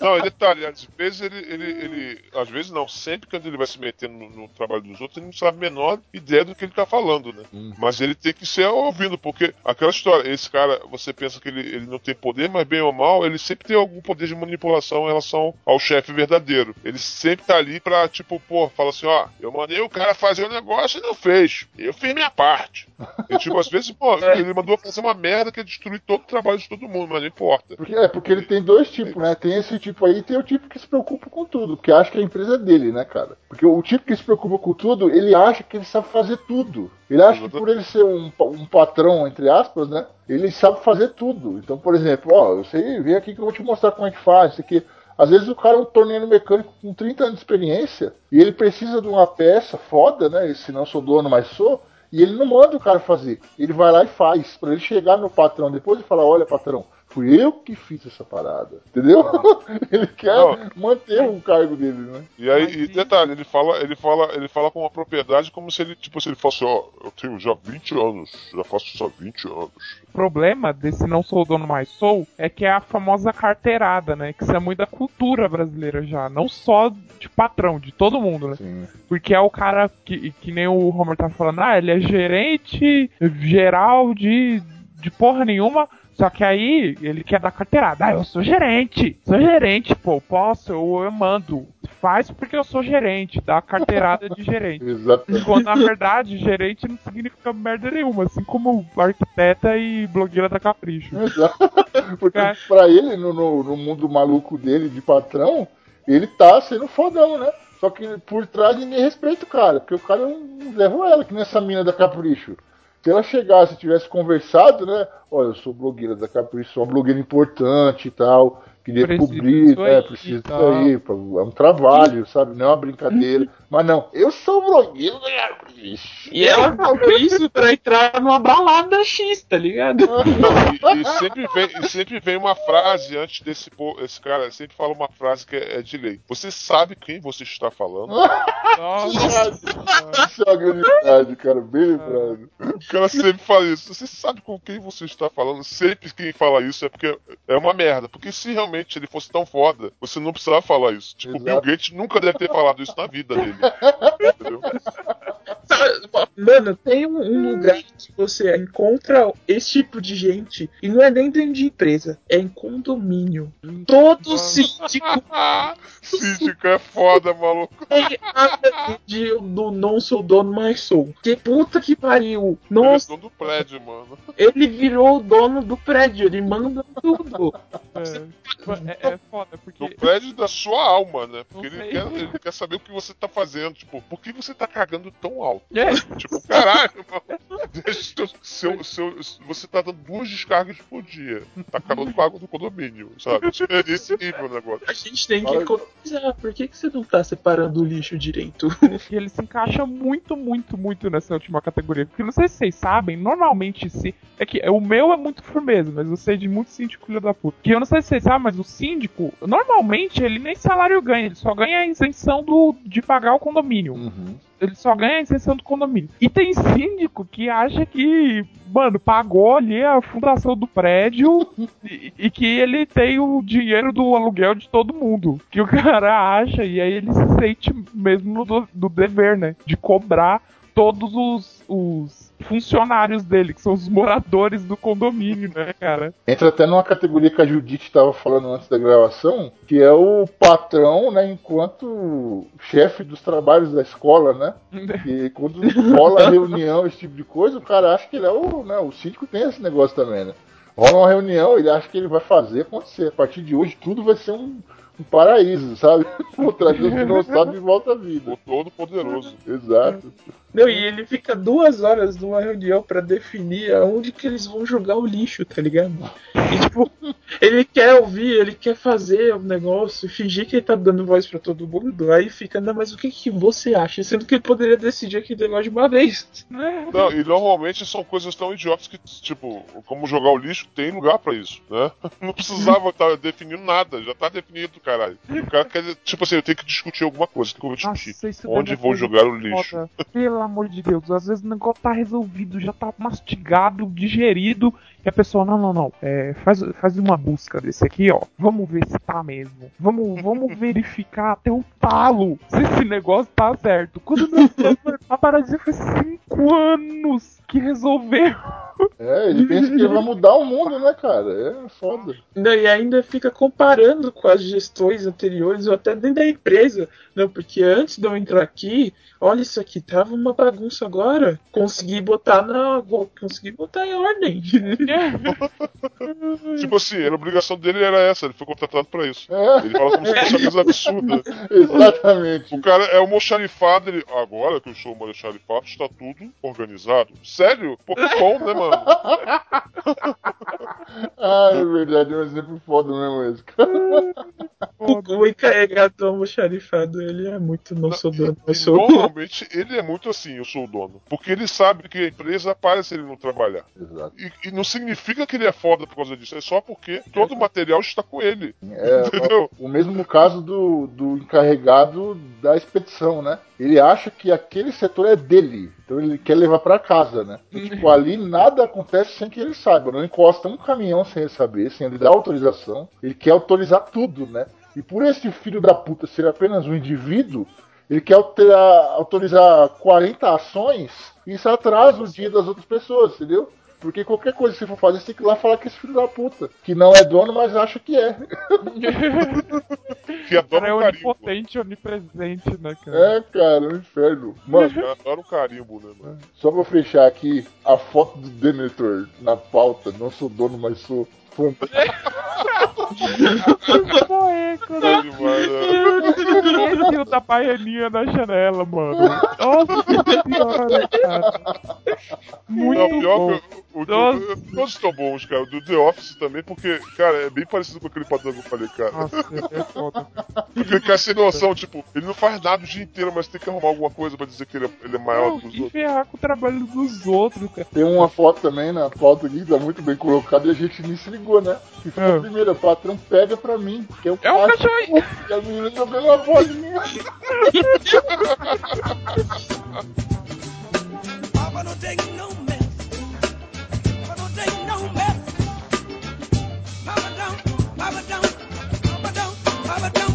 Não, e detalhe, às vezes ele, ele, ele. Às vezes não, sempre quando ele vai se metendo no, no trabalho dos outros, ele não sabe a menor ideia do que ele tá falando, né? Mas ele tem que ser ouvido, porque aquela história, esse cara, você pensa que ele, ele não tem poder, mas bem ou mal, ele sempre tem algum poder de manipulação em relação ao chefe verdadeiro. Ele sempre tá ali pra, tipo, pô, fala assim, ó, eu mandei o cara fazer o negócio e não fez. Eu fiz minha parte. E tipo, às vezes, pô, *laughs* ele mandou fazer uma merda que ia destruir todo o trabalho de todo mundo, mas não importa. Porque, é, porque ele tem dois tipos, né? Tem esse tipo aí e tem o tipo que se preocupa com tudo, porque acha que a empresa é dele, né, cara? Porque o tipo que se preocupa com tudo, ele acha que ele sabe fazer tudo. Ele acha que por ele ser um, um patrão, entre aspas, né? Ele sabe fazer tudo. Então, por exemplo, ó, eu sei, vem aqui que eu vou te mostrar como é que faz, isso aqui. Às vezes o cara é um torneiro mecânico com 30 anos de experiência e ele precisa de uma peça foda, né? Se não sou dono, mas sou. E ele não manda o cara fazer. Ele vai lá e faz. Pra ele chegar no patrão depois e falar: Olha, patrão, fui eu que fiz essa parada. Entendeu? *laughs* ele quer Não. manter o cargo dele, né? E aí, e detalhe, ele fala, ele fala, ele fala com uma propriedade como se ele, tipo, se ele fosse, ó, eu tenho já 20 anos, já faço isso há 20 anos. O problema desse não sou o dono mais sou é que é a famosa carteirada, né? Que isso é muito da cultura brasileira já. Não só de patrão, de todo mundo, né? Sim. Porque é o cara que, que nem o Homer tá falando, ah, ele é gerente geral de, de porra nenhuma. Só que aí ele quer dar carteirada. Ah, eu sou gerente. Sou gerente, pô. Posso, eu, eu mando. Faz porque eu sou gerente. Dá carteirada de gerente. *laughs* Exatamente. Quando na verdade gerente não significa merda nenhuma. Assim como arquiteta e blogueira da Capricho. Exato. Porque É. pra ele, no, no, no mundo maluco dele de patrão, ele tá sendo fodão, né? Só que por trás ninguém respeita o cara, porque o cara não levou ela, que nessa mina da Capricho. Se ela chegasse e tivesse conversado, né? Olha, eu sou blogueira da Capricho, sou uma blogueira importante e tal. Queria Preciso cobrir, né? aí Preciso disso aí. É um trabalho, sabe? Não é uma brincadeira. *laughs* Mas não, eu sou da Capricho. E ela falou isso pra entrar numa balada X, tá ligado? *laughs* E, e sempre vem, e sempre vem uma frase antes desse esse cara sempre fala uma frase que é, é de lei. Você sabe quem você está falando? *laughs* Nossa, Isso é uma grande cara. Bem lembrado. O cara sempre fala isso. Você sabe com quem você está falando? Sempre quem fala isso é porque é uma merda. Porque se realmente ele fosse tão foda, você não precisava falar isso. Tipo, o Bill Exato. Gates nunca deve ter falado isso na vida dele. Entendeu? *laughs* Mano, tem um, um lugar que você encontra esse tipo de gente e não é nem dentro de empresa, é em condomínio. Todo síndico *laughs* Síndico é foda, maluco. tem a de do não sou dono, mas sou. Que puta que pariu. Ele é Nossa, dono do prédio, mano. ele virou o dono do prédio, ele manda tudo. é, é foda, porque. Do prédio da sua alma, né? Porque ele quer, ele quer saber o que você tá fazendo. Tipo, por que você tá cagando tão alto? É, Tipo, caralho, mano. Deixa eu- seu, seu, você tá dando duas descargas por dia. Tá acabando com a água do condomínio, sabe? Tipo, É nesse nível o negócio. A gente tem que economizar. Por que, que você não tá separando o lixo direito? E ele se encaixa muito, muito, muito nessa última categoria. Porque não sei se vocês sabem, normalmente se. É que o meu é muito firmeza, mas eu sei de muito síndico filho da puta. Que eu não sei se vocês sabem, mas o síndico, normalmente, ele nem salário ganha, ele só ganha a isenção do, de pagar o condomínio. Uhum. Ele só ganha a isenção do condomínio. E tem síndico que acha que, mano, pagou ali a fundação do prédio *laughs* e, e que ele tem o dinheiro do aluguel de todo mundo. Que o cara acha, e aí ele se sente mesmo no do, do dever, né? De cobrar todos os, os funcionários dele, que são os moradores do condomínio, né, cara? Entra até numa categoria que a Judite estava falando antes da gravação, que é o patrão, né, enquanto chefe dos trabalhos da escola, né? *laughs* E quando rola reunião, esse tipo de coisa, o cara acha que ele é o, né, o síndico tem esse negócio também, né? Rola uma reunião, ele acha que ele vai fazer acontecer. A partir de hoje tudo vai ser um, um paraíso, sabe? *laughs* Vou trazer os dinossauros de volta à vida. O todo poderoso. Exato. Não, e ele fica duas horas numa reunião pra definir aonde que eles vão jogar o lixo, tá ligado? E tipo, ele quer ouvir, ele quer fazer o negócio, fingir que ele tá dando voz pra todo mundo, aí fica, não, mas o que que você acha? Sendo que ele poderia decidir aquele negócio de uma vez. Não, e normalmente são coisas tão idiotas que, tipo, como jogar o lixo, tem lugar pra isso, né? *laughs* Não precisava estar definindo nada, já tá definido, caralho. O cara quer, tipo assim, eu tenho que discutir alguma coisa, o que eu vou discutir? Nossa, Onde é vou jogar o lixo? foda. Pelo amor de Deus, às vezes o negócio tá resolvido, já tá mastigado, digerido, e a pessoa, não, não, não, é, faz, faz uma busca desse aqui, ó. Vamos ver se tá mesmo. Vamos, vamos verificar até o talo se esse negócio tá certo. Quando não, a paradinha foi cinco anos que resolveu. É, ele pensa que ele vai mudar o mundo, né, cara? É foda. Não, e ainda fica comparando com as gestões anteriores ou até dentro da empresa. Não, porque antes de eu entrar aqui, olha isso aqui, tava uma bagunça agora. Consegui botar na. Consegui botar em ordem. *laughs* Tipo assim, a obrigação dele era essa, ele foi contratado pra isso. É, Ele fala como se fosse uma coisa absurda. *laughs* exatamente. O cara é o almoxarifado, ele. Agora que eu sou o almoxarifado, está tudo organizado. Sério? Pô, que bom, né, mano? *laughs* Ah, é verdade, é um exemplo foda mesmo esse, cara. foda. o encarregado do almoxarifado, ele é muito não sou dono, mas sou dono. normalmente ele é muito assim, eu sou o dono. Porque ele sabe que a empresa para se ele não trabalhar. Exato. E, e não significa que ele é foda por causa disso, é só porque todo o material está com ele. É, Entendeu? o mesmo caso do, do encarregado da expedição, né? Ele acha que aquele setor é dele, então ele quer levar pra casa, né? E, tipo, ali nada acontece sem que ele saiba. Não encosta um caminhão sem ele saber, sem ele dar autorização. Ele quer autorizar tudo, né? E por esse filho da puta ser apenas um indivíduo, ele quer alterar- autorizar 40 ações e isso atrasa o dia das outras pessoas, entendeu? Porque qualquer coisa que você for fazer, você tem que ir lá falar que esse filho da puta, que não é dono, mas acha que é. Que adora Cara, é um carimbo. onipotente, onipresente, né, cara? É, cara, é um inferno. Mano, Eu adoro um carimbo, né, mano? só pra fechar aqui, a foto do Denethor na pauta, não sou dono, mas sou fã. Poeco, né? Demais? Esse o da baianinha na janela, mano. Nossa senhora, cara. Muito Não, pior bom. que o, o, todos estão bons, cara. O do The Office também, porque, cara, é bem parecido com aquele padrão que eu falei, cara. Nossa, é foda. Porque ele quer sem noção, tipo, ele não faz nada o dia inteiro, mas tem que arrumar alguma coisa pra dizer que ele é, ele é maior Não, que os outros. ferrar com o trabalho dos outros, cara. Tem uma foto também na pauta aqui, tá muito bem colocada e a gente nem se xingou, né? Que é. Ah. primeira, falou, pega pra mim, que eu é um cachorro. E a menina jogando a voz. Papa não. Papa não. Papa não, Papa não,